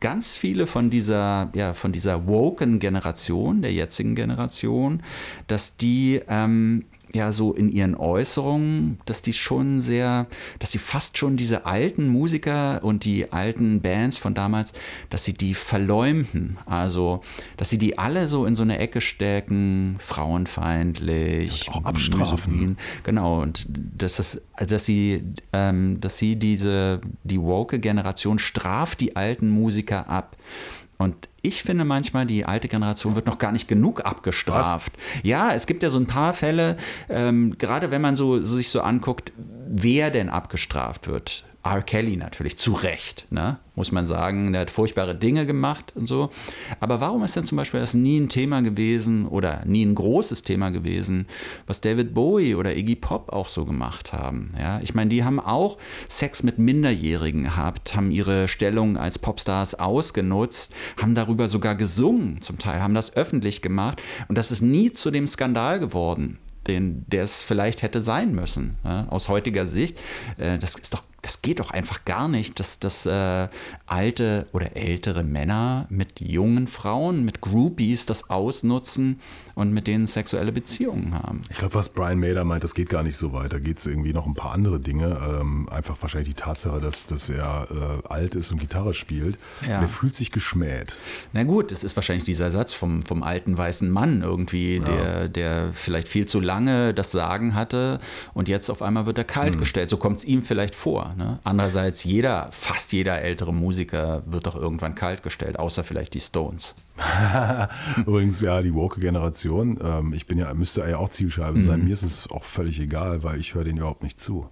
ganz viele von dieser, ja, von dieser woken Generation, der jetzigen Generation, dass die ähm, ja so in ihren Äußerungen, dass die schon sehr, dass die fast schon diese alten Musiker und die alten Bands von damals, dass sie die verleumden. Also, dass sie die alle so in so eine Ecke stecken, frauenfeindlich, auch abstrafen. misogyn. Genau, und dass, das, also dass sie, ähm, dass sie diese, die woke Generation straft die alten Musiker ab. Und ich finde manchmal, die alte Generation wird noch gar nicht genug abgestraft. Ja, es gibt ja so ein paar Fälle, ähm, gerade wenn man so, so sich so anguckt, wer denn abgestraft wird. R. Kelly natürlich, zu Recht, ne? muss man sagen. Der hat furchtbare Dinge gemacht und so. Aber warum ist denn zum Beispiel das nie ein Thema gewesen oder nie ein großes Thema gewesen, was David Bowie oder Iggy Pop auch so gemacht haben? Ja? Ich meine, die haben auch Sex mit Minderjährigen gehabt, haben ihre Stellung als Popstars ausgenutzt, haben darüber sogar gesungen zum Teil, haben das öffentlich gemacht. Und das ist nie zu dem Skandal geworden den, der es vielleicht hätte sein müssen, ja, aus heutiger Sicht. Äh, das ist doch, das geht doch einfach gar nicht, dass, dass äh, alte oder ältere Männer mit jungen Frauen, mit Groupies das ausnutzen und mit denen sexuelle Beziehungen haben. Ich glaube, was Brian May da meint, das geht gar nicht so weit. Da geht es irgendwie noch ein paar andere Dinge. Ähm, einfach wahrscheinlich die Tatsache, dass, dass er äh, alt ist und Gitarre spielt. Ja. Er fühlt sich geschmäht. Na gut, es ist wahrscheinlich dieser Satz vom, vom alten weißen Mann irgendwie, der, der vielleicht viel zu lange das Sagen hatte und jetzt auf einmal wird er kalt gestellt. So kommt es ihm vielleicht vor. Ne? Andererseits, jeder, fast jeder ältere Musiker wird doch irgendwann kalt gestellt, außer vielleicht die Stones. Übrigens, ja, die Woke-Generation, ähm, ich bin ja, müsste ja auch Zielscheibe Mhm. sein. Mir ist es auch völlig egal, weil ich höre denen überhaupt nicht zu.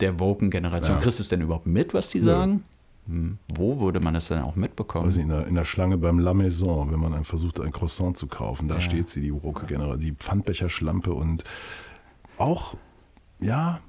Der Woken-Generation. Ja. Kriegst du es denn überhaupt mit, was die sagen? Hm. Wo würde man das denn auch mitbekommen? Also in der, in der Schlange beim La Maison, wenn man dann versucht, ein Croissant zu kaufen, da Ja. steht sie, die Woke-Generation, die Pfandbecherschlampe und auch, ja,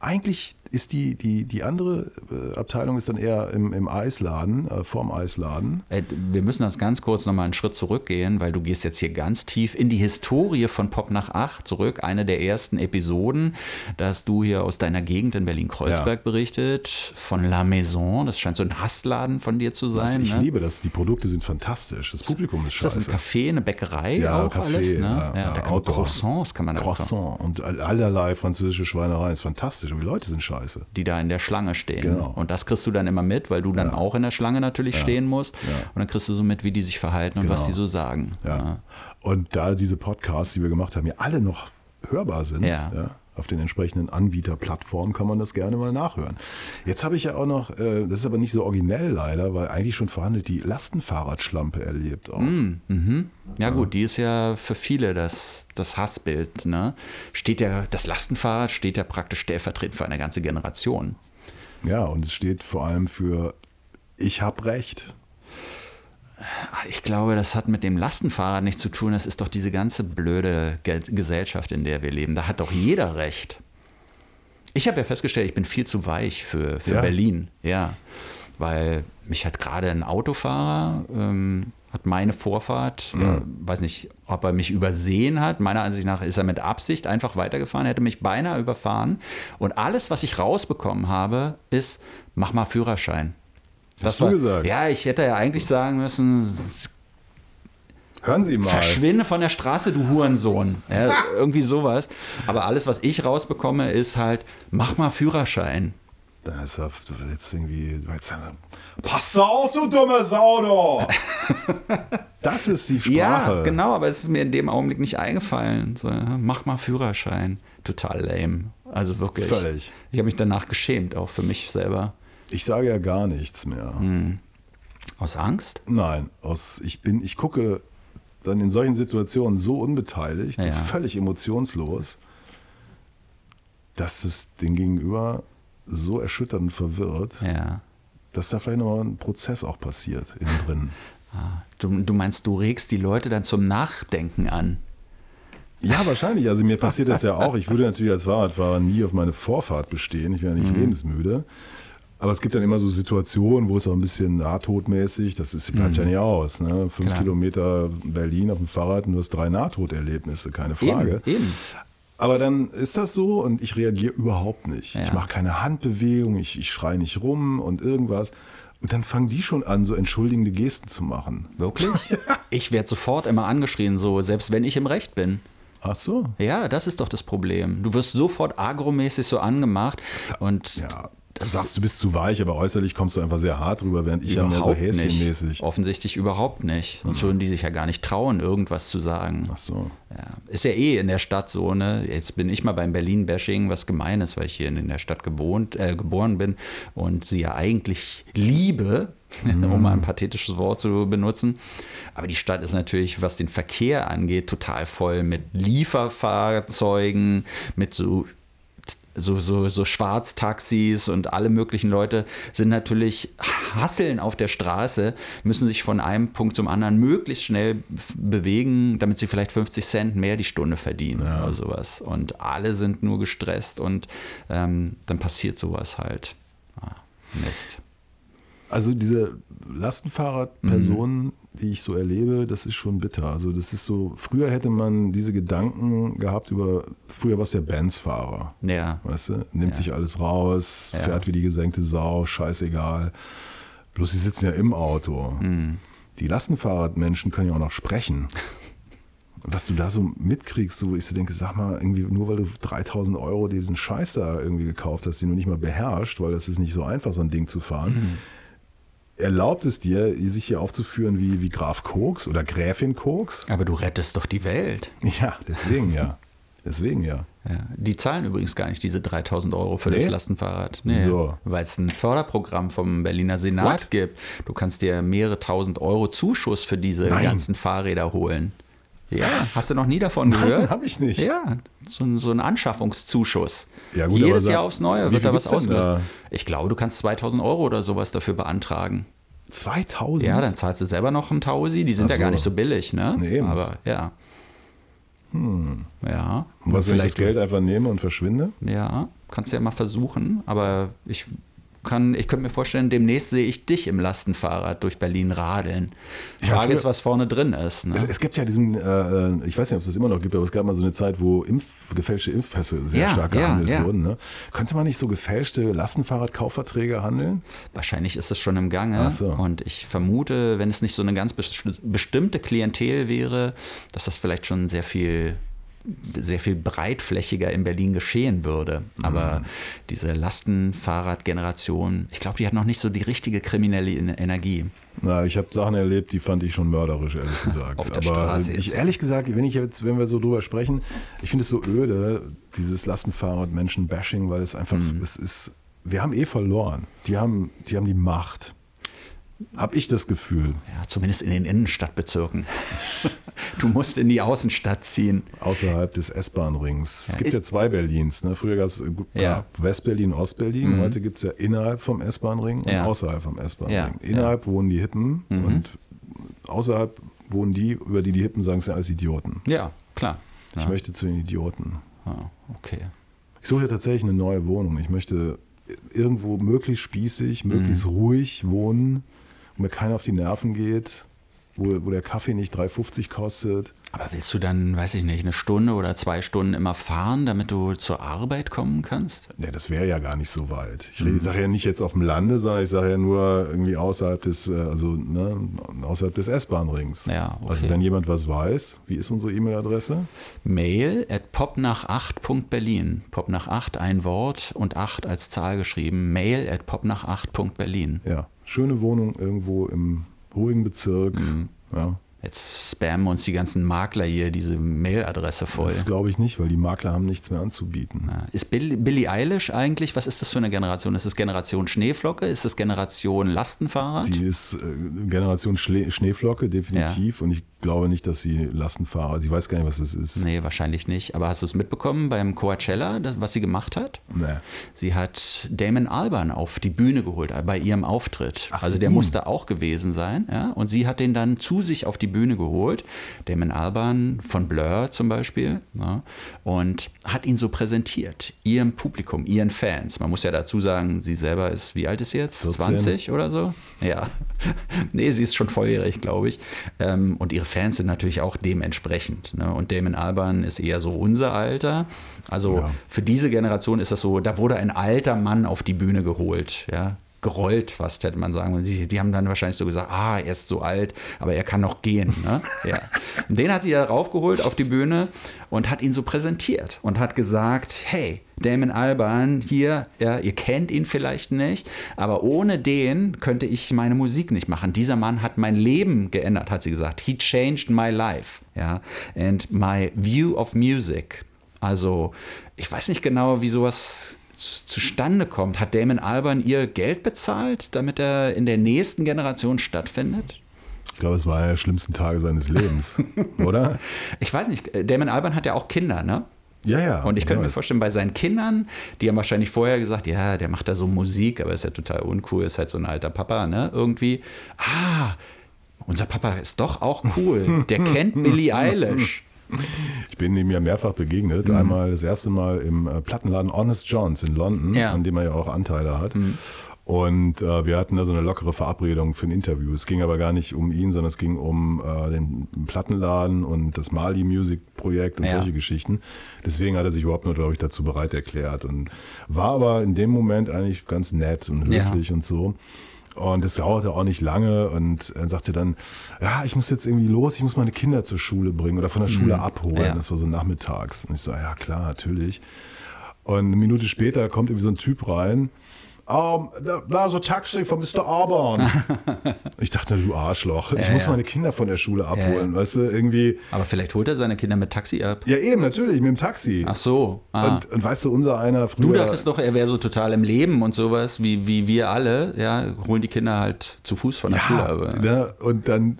eigentlich ist die, die, die andere äh, Abteilung ist dann eher im, im Eisladen, äh, vorm Eisladen. Äh, Wir müssen das ganz kurz nochmal einen Schritt zurückgehen, weil du gehst jetzt hier ganz tief in die Historie von Pop nach 8 zurück. Eine der ersten Episoden, da hast du hier aus deiner Gegend in Berlin-Kreuzberg Ja. berichtet, von La Maison. Das scheint so ein Hassladen von dir zu sein. ich ne? liebe das, die Produkte sind fantastisch, das Publikum ist Ist das ein scheiße. Café, eine Bäckerei Ja, auch Café, alles? Ne? ja, Ja, da kann man. Croissants kann man Croissant und all- allerlei französische Schweinereien, ist fantastisch, aber die Leute sind scheiße. Die da in der Schlange stehen. Genau. Und das kriegst du dann immer mit, weil du dann auch in der Schlange natürlich stehen musst. Ja. Und dann kriegst du so mit, wie die sich verhalten und was Genau. die so sagen. Ja. Und da diese Podcasts, die wir gemacht haben, ja alle noch hörbar sind, Ja. Auf den entsprechenden Anbieterplattformen kann man das gerne mal nachhören. Jetzt habe ich ja auch noch, äh, das ist aber nicht so originell leider, weil eigentlich schon verhandelt, die Lastenfahrradschlampe erlebt auch. Mhm. Ja, gut, die ist ja für viele das, das Hassbild. Ne? Steht ja, das Lastenfahrrad steht ja praktisch stellvertretend für eine ganze Generation. Ja, und es steht vor allem für ich habe recht. Ich glaube, das hat mit dem Lastenfahrrad nichts zu tun. Das ist doch diese ganze blöde Ge Gesellschaft, in der wir leben. Da hat doch jeder recht. Ich habe ja festgestellt, ich bin viel zu weich für, für Ja. Berlin. Ja. Weil mich hat gerade ein Autofahrer, ähm, hat meine Vorfahrt, äh, weiß nicht, ob er mich übersehen hat. Meiner Ansicht nach ist er mit Absicht einfach weitergefahren, hätte mich beinahe überfahren. Und alles, was ich rausbekommen habe, ist, mach mal Führerschein. Hast du gesagt? Ja, ich hätte ja eigentlich sagen müssen, Hören Sie mal. Verschwinde von der Straße, du Hurensohn. Ja, irgendwie sowas. Aber alles, was ich rausbekomme, ist halt, mach mal Führerschein. Das war jetzt irgendwie. Jetzt, Pass auf, du dummes Auto! das ist die Sprache. Ja, genau, aber es ist mir in dem Augenblick nicht eingefallen. So, ja, mach mal Führerschein. Total lame. Also wirklich. Völlig. Ich habe mich danach geschämt, auch für mich selber. Ich sage ja gar nichts mehr. Hm. Aus Angst? Nein, aus, ich bin, ich gucke dann in solchen Situationen so unbeteiligt, so Ja. völlig emotionslos, dass es den Gegenüber so erschütternd verwirrt, Ja. dass da vielleicht noch ein Prozess auch passiert innen drin. Ah, du, du meinst, du regst die Leute dann zum Nachdenken an? Ja, wahrscheinlich. Also mir passiert das ja auch. Ich würde natürlich als Fahrradfahrer nie auf meine Vorfahrt bestehen. Ich bin ja nicht mhm. lebensmüde. Aber es gibt dann immer so Situationen, wo es auch ein bisschen nahtodmäßig, das ist, bleibt mhm. ja nicht aus. Ne? Fünf Klar. Kilometer Berlin auf dem Fahrrad und du hast drei Nahtoderlebnisse, keine Frage. Eben, eben. Aber dann ist das so und ich reagiere überhaupt nicht. Ja. Ich mache keine Handbewegung, ich, ich schreie nicht rum und irgendwas. Und dann fangen die schon an, so entschuldigende Gesten zu machen. Wirklich? ich werde sofort immer angeschrien, so, selbst wenn ich im Recht bin. Ach so. Ja, das ist doch das Problem. Du wirst sofort agromäßig so angemacht und ja. Das du sagst, du bist zu weich, aber äußerlich kommst du einfach sehr hart rüber, während ich ja mehr so häschenmäßig. Offensichtlich überhaupt nicht. Sonst würden die sich ja gar nicht trauen, irgendwas zu sagen. Ach so. Ja. Ist ja eh in der Stadt so, ne? Jetzt bin ich mal beim Berlin-Bashing, was gemein ist, weil ich hier in der Stadt gewohnt, äh, geboren bin und sie ja eigentlich liebe, mhm. um mal ein pathetisches Wort zu benutzen. Aber die Stadt ist natürlich, was den Verkehr angeht, total voll mit Lieferfahrzeugen, mit so so, so, so Schwarztaxis und alle möglichen Leute sind natürlich hasseln auf der Straße, müssen sich von einem Punkt zum anderen möglichst schnell bewegen, damit sie vielleicht 50 Cent mehr die Stunde verdienen ja. oder sowas. Und alle sind nur gestresst und ähm, dann passiert sowas halt. Ah, Mist. Also diese Lastenfahrradpersonen, mhm. die ich so erlebe, das ist schon bitter. Also das ist so, früher hätte man diese Gedanken gehabt über, früher war es der Benz-Fahrer. Ja. Weißt du, nimmt ja. sich alles raus, ja. fährt wie die gesenkte Sau, scheißegal. Bloß sie sitzen ja im Auto. Mhm. Die Lastenfahrradmenschen können ja auch noch sprechen. was du da so mitkriegst, so wo ich so denke, sag mal, irgendwie nur weil du 3000 Euro diesen Scheiß da irgendwie gekauft hast, den du nicht mal beherrscht, weil das ist nicht so einfach, so ein Ding zu fahren. Mhm erlaubt es dir, sich hier aufzuführen wie, wie Graf Koks oder Gräfin Koks. Aber du rettest doch die Welt. Ja, deswegen ja. Deswegen ja. ja. Die zahlen übrigens gar nicht diese 3000 Euro für nee? das Lastenfahrrad. Nee, so. Weil es ein Förderprogramm vom Berliner Senat What? gibt. Du kannst dir mehrere tausend Euro Zuschuss für diese Nein. ganzen Fahrräder holen. Ja, Was? hast du noch nie davon Nein, gehört? habe ich nicht. Ja, so, so ein Anschaffungszuschuss. Ja, gut, Jedes Jahr aufs Neue wird da was auslösen. Ich glaube, du kannst 2000 Euro oder sowas dafür beantragen. 2000? Ja, dann zahlst du selber noch ein Tausi. Die sind so. ja gar nicht so billig, ne? Nee, eben. Aber ja. Hm. Ja. Und was, wenn ich das Geld einfach nehme und verschwinde? Ja, kannst du ja mal versuchen. Aber ich kann, ich könnte mir vorstellen, demnächst sehe ich dich im Lastenfahrrad durch Berlin radeln. Die Frage ja, ist, was vorne drin ist. Ne? Es, es, gibt ja diesen, äh, ich weiß nicht, ob es das immer noch gibt, aber es gab mal so eine Zeit, wo Impf, gefälschte Impfpässe sehr ja, stark gehandelt ja, wurden. Ne? Könnte man nicht so gefälschte Lastenfahrradkaufverträge handeln? Wahrscheinlich ist es schon im Gange. So. Und ich vermute, wenn es nicht so eine ganz bestimmte Klientel wäre, dass das vielleicht schon sehr viel sehr viel breitflächiger in Berlin geschehen würde. Aber mhm. diese Lastenfahrradgeneration, ich glaube, die hat noch nicht so die richtige kriminelle Energie. Na, ich habe Sachen erlebt, die fand ich schon mörderisch, ehrlich gesagt. Auf der Aber Straße ich, ehrlich gesagt, wenn ich jetzt, wenn wir so drüber sprechen, ich finde es so öde, dieses Lastenfahrrad-Menschen-Bashing, weil es einfach, mhm. es ist, wir haben eh verloren. Die haben, die haben die Macht. Habe ich das Gefühl. Ja, zumindest in den Innenstadtbezirken. du musst in die Außenstadt ziehen. Außerhalb des S-Bahn-Rings. Es gibt ja zwei Berlins. Ne? Früher gab es ja. West-Berlin, Ost-Berlin. Mhm. Heute gibt es ja innerhalb vom S-Bahn-Ring und ja. außerhalb vom S-Bahn-Ring. Ja. Innerhalb wohnen die Hippen mhm. und außerhalb wohnen die, über die die Hippen sagen, sind alles Idioten. Ja, klar. Ich möchte zu den Idioten. Ah, okay. Ich suche ja tatsächlich eine neue Wohnung. Ich möchte irgendwo möglichst spießig, möglichst mhm. ruhig wohnen wo mir keiner auf die Nerven geht, wo, wo der Kaffee nicht 3,50 kostet. Aber willst du dann, weiß ich nicht, eine Stunde oder zwei Stunden immer fahren, damit du zur Arbeit kommen kannst? Ja, das wäre ja gar nicht so weit. Ich, mhm. sage ja nicht jetzt auf dem Lande, sondern ich sage ja nur irgendwie außerhalb des, äh, also ne, außerhalb des S-Bahn-Rings. Ja, okay. Also wenn jemand was weiß, wie ist unsere E-Mail-Adresse? Mail at popnach8.berlin. Pop nach 8 ein Wort und 8 als Zahl geschrieben. Mail at popnach8.berlin. Ja, schöne Wohnung irgendwo im ruhigen Bezirk. Mhm. Ja. Jetzt spammen uns die ganzen Makler hier diese Mailadresse voll. Das glaube ich nicht, weil die Makler haben nichts mehr anzubieten. Ja. Ist Bill, Billie Eilish eigentlich, was ist das für eine Generation? Ist das Generation Schneeflocke? Ist das Generation Lastenfahrrad? Die ist äh, Generation Schle Schneeflocke, definitiv. Ja. Und ich glaube nicht, dass sie Lastenfahrer, sie weiß gar nicht, was das ist. Nee, wahrscheinlich nicht. Aber hast du es mitbekommen beim Coachella, das, was sie gemacht hat? Nee. Sie hat Damon Alban auf die Bühne geholt äh, bei ihrem Auftritt. Ach, also der ihn. musste auch gewesen sein. Ja? Und sie hat den dann zu sich auf die Bühne geholt. Damon Alban von Blur zum Beispiel. Ja? Und hat ihn so präsentiert. Ihrem Publikum, ihren Fans. Man muss ja dazu sagen, sie selber ist, wie alt ist sie jetzt? 14. 20 oder so? Ja. nee, sie ist schon volljährig, glaube ich. Ähm, und ihre Fans sind natürlich auch dementsprechend. Ne? Und Damon Alban ist eher so unser Alter. Also Ja. für diese Generation ist das so, da wurde ein alter Mann auf die Bühne geholt, ja. Gerollt fast, hätte man sagen. Und die, die haben dann wahrscheinlich so gesagt, ah, er ist so alt, aber er kann noch gehen. Ne? Ja. Und den hat sie da raufgeholt auf die Bühne und hat ihn so präsentiert und hat gesagt, hey, Damon Alban hier, ja, ihr kennt ihn vielleicht nicht, aber ohne den könnte ich meine Musik nicht machen. Dieser Mann hat mein Leben geändert, hat sie gesagt. He changed my life, ja, and my view of music. Also, ich weiß nicht genau, wie sowas zustande kommt. Hat Damon Alban ihr Geld bezahlt, damit er in der nächsten Generation stattfindet? Ich glaube, es war einer der schlimmsten Tage seines Lebens, oder? Ich weiß nicht. äh, Damon Alban hat ja auch Kinder, ne? Ja, ja. Und ich könnte mir vorstellen, bei seinen Kindern, die haben wahrscheinlich vorher gesagt, ja, der macht da so Musik, aber ist ja total uncool, ist halt so ein alter Papa, ne? Irgendwie, ah, unser Papa ist doch auch cool. Der kennt Billie Eilish. Ich bin ihm ja mehrfach begegnet. Mhm. Einmal das erste Mal im äh, Plattenladen Honest Johns in London, Ja. Mhm. an dem er ja auch Anteile hat. Und äh, wir hatten da so eine lockere Verabredung für ein Interview. Es ging aber gar nicht um ihn, sondern es ging um äh, den Plattenladen und das Mali Music Projekt und Ja. solche Geschichten. Deswegen hat er sich überhaupt nur, glaube ich, dazu bereit erklärt und war aber in dem Moment eigentlich ganz nett und Ja. höflich und so. Und es dauerte auch nicht lange und er sagte dann, ja, ich muss jetzt irgendwie los, ich muss meine Kinder zur Schule bringen oder von der Schule abholen. Mhm. Ja. Das war so nachmittags. Und ich so, ja klar, natürlich. Und eine Minute später kommt irgendwie so ein Typ rein. Um, da, da so Taxi von Mr. Alban. ich dachte, du Arschloch, ich Ja, muss ja. meine Kinder von der Schule abholen. ja. Weißt du, irgendwie. Aber vielleicht holt er seine Kinder mit Taxi ab. Ja, eben, natürlich, mit dem Taxi. Ach so. Ah. Und, und weißt du, unser einer früher. Du dachtest doch, er wäre so total im Leben und sowas, wie, wie wir alle, ja, holen die Kinder halt zu Fuß von der Schule. Ja, Aber, ne? und dann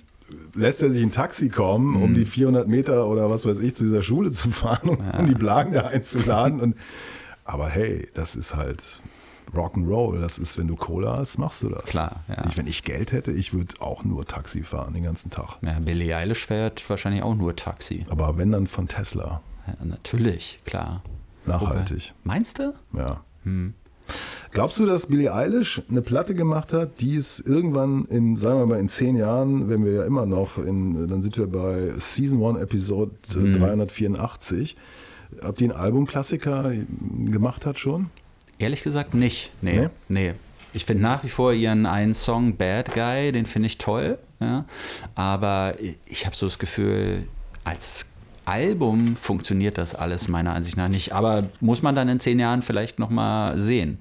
lässt er sich ein Taxi kommen, Mhm. um die 400 Meter oder was weiß ich zu dieser Schule zu fahren, um, um die Blagen da einzuladen. Und, aber hey, das ist halt Rock'n'Roll. Das ist, wenn du Cola hast, machst du das. Klar, ja. Ich, wenn ich Geld hätte, ich würde auch nur Taxi fahren den ganzen Tag. Ja, Billie Eilish fährt wahrscheinlich auch nur Taxi. Aber wenn dann von Tesla. Ja, natürlich, klar. Nachhaltig. Meinst du? Ja. Hm. Glaubst du, dass Billie Eilish eine Platte gemacht hat, die es irgendwann in, sagen wir mal, in zehn Jahren, wenn wir ja immer noch in, dann sind wir bei Season 1 Episode äh, Hm. 384, ob die einen Albumklassiker gemacht hat schon? Ehrlich gesagt nicht. Nee. Nee? Nee. Ich finde nach wie vor ihren einen Song Bad Guy, den finde ich toll. Ja? Aber ich habe so das Gefühl, als Album funktioniert das alles meiner Ansicht nach nicht. Aber muss man dann in zehn Jahren vielleicht nochmal sehen.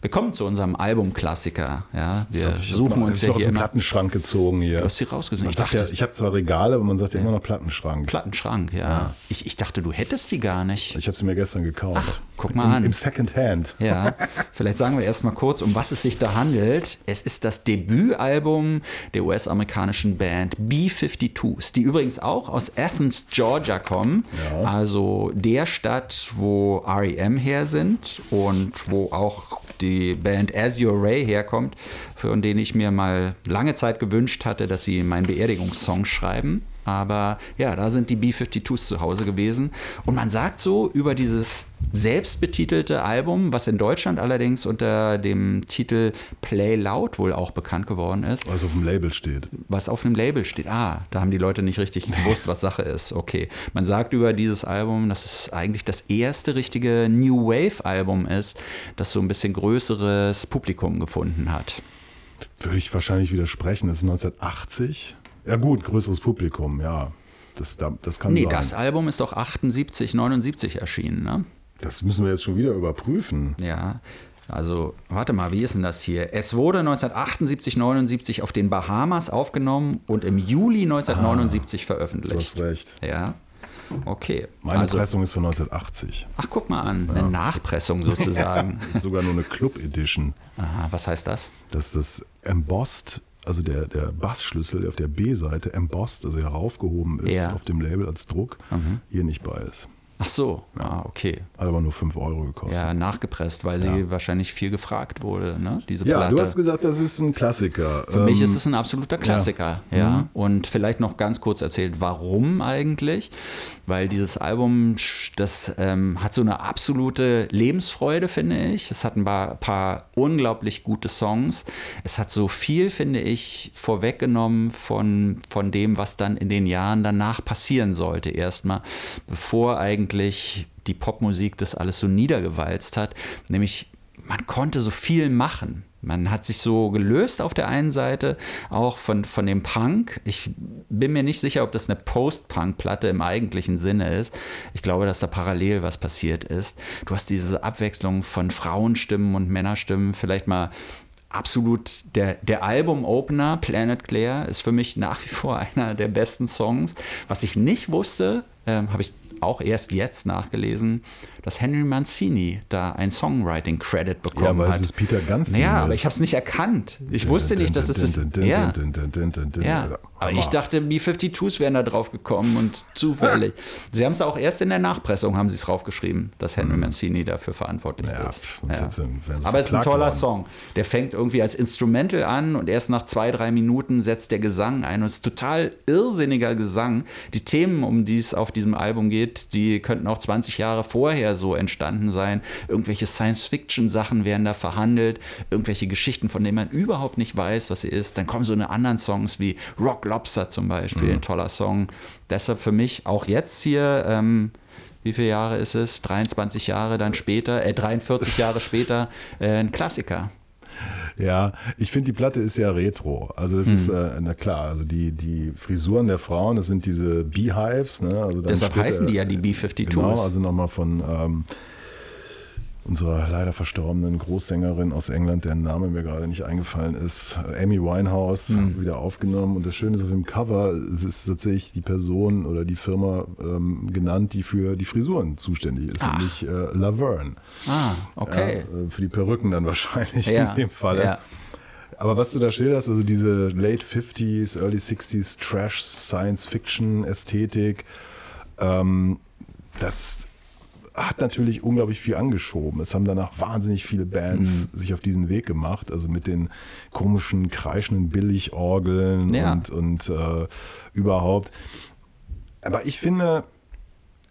Wir kommen zu unserem Albumklassiker. Ja? Wir suchen uns ich ja aus hier dem immer. Plattenschrank gezogen hier. Du hast sie rausgesucht. Ich dachte, ja, ich habe zwar Regale, aber man sagt ja immer noch Plattenschrank. Plattenschrank, ja. Ich, ich dachte, du hättest die gar nicht. ich habe sie mir gestern gekauft. Ach, guck mal Im, an. Im Second Hand. Ja, vielleicht sagen wir erstmal kurz, um was es sich da handelt. Es ist das Debütalbum der US-amerikanischen Band B-52s, die übrigens auch aus Athens, Georgia kommen. Ja. Also der Stadt, wo REM her sind und wo auch die Band As Your Ray herkommt, von denen ich mir mal lange Zeit gewünscht hatte, dass sie meinen Beerdigungssong schreiben. Aber ja, da sind die B-52s zu Hause gewesen. Und man sagt so über dieses selbstbetitelte Album, was in Deutschland allerdings unter dem Titel Play Loud wohl auch bekannt geworden ist, Was auf dem Label steht. was auf einem Label steht. Ah, da haben die Leute nicht richtig gewusst, was Sache ist. Okay. Man sagt über dieses Album, dass es eigentlich das erste richtige New Wave-Album ist, das so ein bisschen größeres Publikum gefunden hat. Würde ich wahrscheinlich widersprechen. Das ist 1980. Ja gut, größeres Publikum, ja. Das, da- das kann Nee, sein. das Album ist doch 78, 79 erschienen, ne? Das müssen wir jetzt schon wieder überprüfen. Ja, also warte mal, wie ist denn das hier? Es wurde 1978, 79 auf den Bahamas aufgenommen und im Juli 1979 Du veröffentlicht. hast recht. Ja, okay. Meine also, Pressung ist von 1980. ach, guck mal an, eine Nachpressung sozusagen. Sogar nur eine Club Edition. Aha, was heißt das? Das ist das Embossed also der, der Bassschlüssel der auf der B-Seite embossed, also heraufgehoben ist Ja. auf dem Label als Druck, hier nicht bei ist. Ach so, ah, okay. Hat aber nur 5 Euro gekostet. Ja, nachgepresst, weil sie wahrscheinlich viel gefragt wurde, ne? Diese Ja, Platte. du hast gesagt, das ist ein Klassiker. Für mich Ähm, ist es ein absoluter Klassiker, ja. Und vielleicht noch ganz kurz erzählt, warum eigentlich? Weil dieses Album, das ähm, hat so eine absolute Lebensfreude, finde ich. Es hat ein paar, paar unglaublich gute Songs. Es hat so viel, finde ich, vorweggenommen von, von dem, was dann in den Jahren danach passieren sollte, erstmal, bevor eigentlich die Popmusik das alles so niedergewalzt hat. Nämlich man konnte so viel machen. Man hat sich so gelöst auf der einen Seite, auch von, von dem Punk. Ich bin mir nicht sicher, ob das eine Post-Punk-Platte im eigentlichen Sinne ist. Ich glaube, dass da parallel was passiert ist. Du hast diese Abwechslung von Frauenstimmen und Männerstimmen. Vielleicht mal absolut der, der Album-Opener, Planet Claire, ist für mich nach wie vor einer der besten Songs. Was ich nicht wusste, ähm, habe ich auch erst jetzt nachgelesen, dass Henry Mancini da ein Songwriting-Credit Ja, bekommen weil hat. es ist Peter Gunn. Naja, aber ich habe es nicht erkannt. Ich wusste nicht, dass es. Ja, ja. Aber ich dachte, die 52s wären da drauf gekommen und zufällig. Sie haben es auch erst in der Nachpressung, haben sie es draufgeschrieben, dass Henry Mancini dafür verantwortlich Mhm. Ja, ist. sie Aber es ist ein toller worden. Song. Der fängt irgendwie als Instrumental an und erst nach zwei, drei Minuten setzt der Gesang ein. Und es ist total irrsinniger Gesang. Die Themen, um die es auf diesem Album geht, die könnten auch 20 Jahre vorher so entstanden sein. Irgendwelche Science-Fiction-Sachen werden da verhandelt, irgendwelche Geschichten, von denen man überhaupt nicht weiß, was sie ist. Dann kommen so eine anderen Songs wie Rock Lobster zum Beispiel, ein toller Song. Deshalb für mich auch jetzt hier, ähm, wie viele Jahre ist es? 23 Jahre dann später, äh, 43 Jahre später, äh, ein Klassiker. Ja, ich finde, die Platte ist ja retro. Also das Hm. ist, äh, na klar, also die, die Frisuren der Frauen, das sind diese Beehives. Ne? Also Deshalb steht, heißen äh, die ja die B-52s. Genau, also nochmal von ähm, unserer leider verstorbenen Großsängerin aus England, deren Name mir gerade nicht eingefallen ist, Amy Winehouse, Hm. wieder aufgenommen. Und das Schöne ist auf dem Cover, es ist tatsächlich die Person oder die Firma ähm, genannt, die für die Frisuren zuständig ist, Ach. nämlich äh, Laverne. Ah, okay. Ja, äh, für die Perücken dann wahrscheinlich Ja, in dem Falle. ja. Aber was du da schilderst, also diese Late 50s, Early 60s Trash Science Fiction Ästhetik, ähm, das hat natürlich unglaublich viel angeschoben. Es haben danach wahnsinnig viele Bands Mhm. sich auf diesen Weg gemacht, also mit den komischen, kreischenden Billigorgeln Ja. und, und äh, überhaupt. Aber ich finde,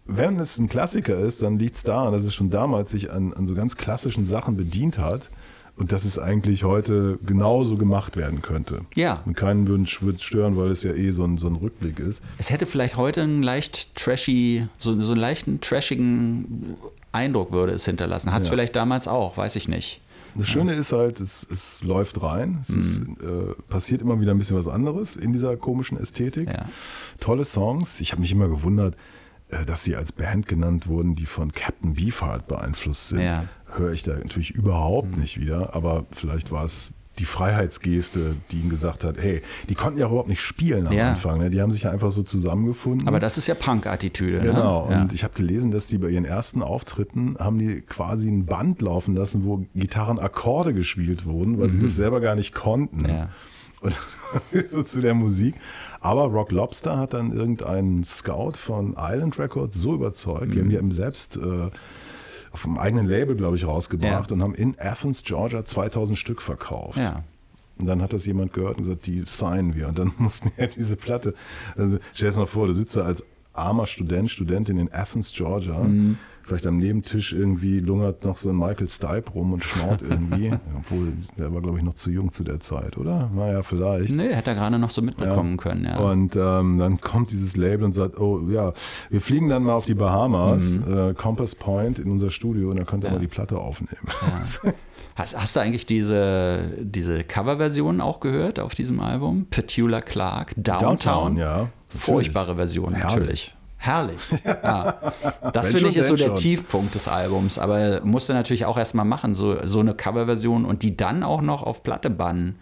wenn es ein Klassiker ist, dann liegt es daran, dass es schon damals sich an, an so ganz klassischen Sachen bedient hat und dass es eigentlich heute genauso gemacht werden könnte. Ja. Und keinen würde es stören, weil es ja eh so ein, so ein Rückblick ist. Es hätte vielleicht heute einen leicht trashy, so, so einen leichten trashigen Eindruck würde es hinterlassen. Hat es Ja. vielleicht damals auch, weiß ich nicht. Das Schöne ist halt, es, es läuft rein. Es ist, Mhm. äh, passiert immer wieder ein bisschen was anderes in dieser komischen Ästhetik. Ja. Tolle Songs. Ich habe mich immer gewundert, äh, dass sie als Band genannt wurden, die von Captain Beefheart beeinflusst sind. Ja. Mhm. Höre ich da natürlich überhaupt nicht wieder. Aber vielleicht war es die Freiheitsgeste, die ihm gesagt hat, hey, die konnten ja überhaupt nicht spielen am Ja. Anfang. Ne? Die haben sich ja einfach so zusammengefunden. Aber das ist ja Punk-Attitüde. Genau, Ne? Ja. und ich habe gelesen, dass die bei ihren ersten Auftritten haben die quasi ein Band laufen lassen, wo Gitarrenakkorde gespielt wurden, weil sie das selber gar nicht konnten. Mhm. Ja. Und so zu der Musik. Aber Rock Lobster hat dann irgendeinen Scout von Island Records so überzeugt, die haben die eben selbst äh, auf dem eigenen Label, glaube ich, rausgebracht Ja. und haben in Athens, Georgia 2000 Stück verkauft. ja. Und dann hat das jemand gehört und gesagt, die signen wir. Und dann mussten ja diese Platte. Also, stell dir mal vor, du sitzt da als armer Student, Studentin in Athens, Georgia. Mhm. Vielleicht am Nebentisch irgendwie lungert noch so ein Michael Stipe rum und schnaut irgendwie. Obwohl, der war, glaube ich, noch zu jung zu der Zeit, oder? Naja, vielleicht. Nee, hätte er gerade noch so mitbekommen können, ja. Und ähm, dann kommt dieses Label und sagt, oh ja, wir fliegen dann mal auf die Bahamas, äh, Compass Point in unser Studio und dann könnt ihr Mhm. Ja. mal die Platte aufnehmen. Hast, hast du eigentlich diese, diese Coverversion auch gehört auf diesem Album? Petula Clark, Downtown. Downtown, ja. Furchtbare Version natürlich. Herrlich. Ja. Das finde ich ist so der schon. Tiefpunkt des Albums. Aber musste natürlich auch erstmal machen, so, so eine Coverversion und die dann auch noch auf Platte bannen.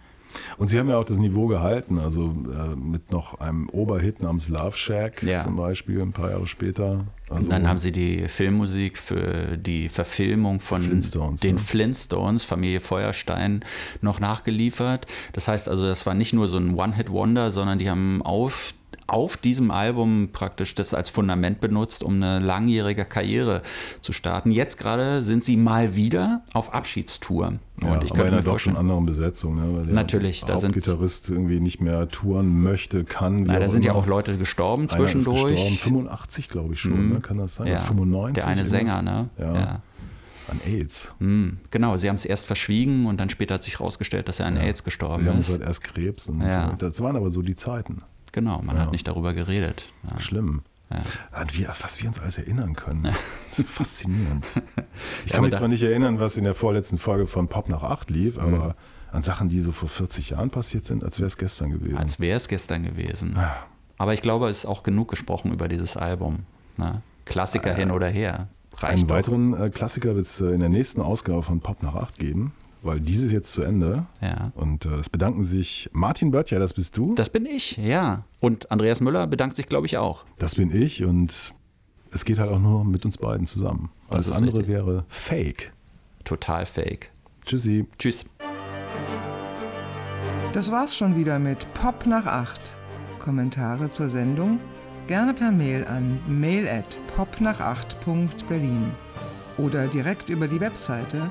Und sie haben ja auch das Niveau gehalten, also äh, mit noch einem Oberhit namens Love Shack Ja. zum Beispiel, ein paar Jahre später. Also, Und dann haben sie die Filmmusik für die Verfilmung von Flintstones, den ne? Flintstones, Familie Feuerstein, noch nachgeliefert. Das heißt also, das war nicht nur so ein One-Hit-Wonder, sondern die haben auf, auf diesem Album praktisch das als Fundament benutzt, um eine langjährige Karriere zu starten. Jetzt gerade sind sie mal wieder auf Abschiedstour. ja, Und ich aber in einer doch schon anderen Besetzung. Ne, weil der Natürlich, da sind- Hauptgitarrist irgendwie nicht mehr touren möchte, kann. na, da sind ja immer. auch Leute gestorben Einer zwischendurch. gestorben, 85 glaube ich schon, ne? kann das sein? Ja, 95? der eine? Sänger, ne? Ja. ja. An AIDS. Hm, genau, sie haben es erst verschwiegen und dann später hat sich herausgestellt, dass er an AIDS gestorben haben ist. halt erst Krebs. Und Ja. so. Das waren aber so die Zeiten. Genau, man Ja. hat nicht darüber geredet. Ja. Schlimm. Ja. An wie, was wir uns alles erinnern können. Faszinierend. Ich kann mich zwar nicht erinnern, was in der vorletzten Folge von Pop nach 8 lief, Mhm. aber an Sachen, die so vor 40 Jahren passiert sind, als wäre es gestern gewesen. Als wäre es gestern gewesen. Ah. Aber ich glaube, es ist auch genug gesprochen über dieses Album. Ne? Klassiker hin oder her. Reicht Einen doch. weiteren äh, Klassiker wird es äh, in der nächsten Ausgabe von Pop nach 8 geben, weil dieses jetzt zu Ende. Ja. Und äh, es bedanken sich Martin Böttcher, das bist du. Das bin ich, ja. Und Andreas Müller bedankt sich, glaube ich, auch. Das bin ich und es geht halt auch nur mit uns beiden zusammen. Alles ist andere richtig. wäre Fake. Total fake. Tschüssi. Tschüss. Das war's schon wieder mit Pop nach 8. Kommentare zur Sendung gerne per Mail an mail at popnach8.berlin oder direkt über die Webseite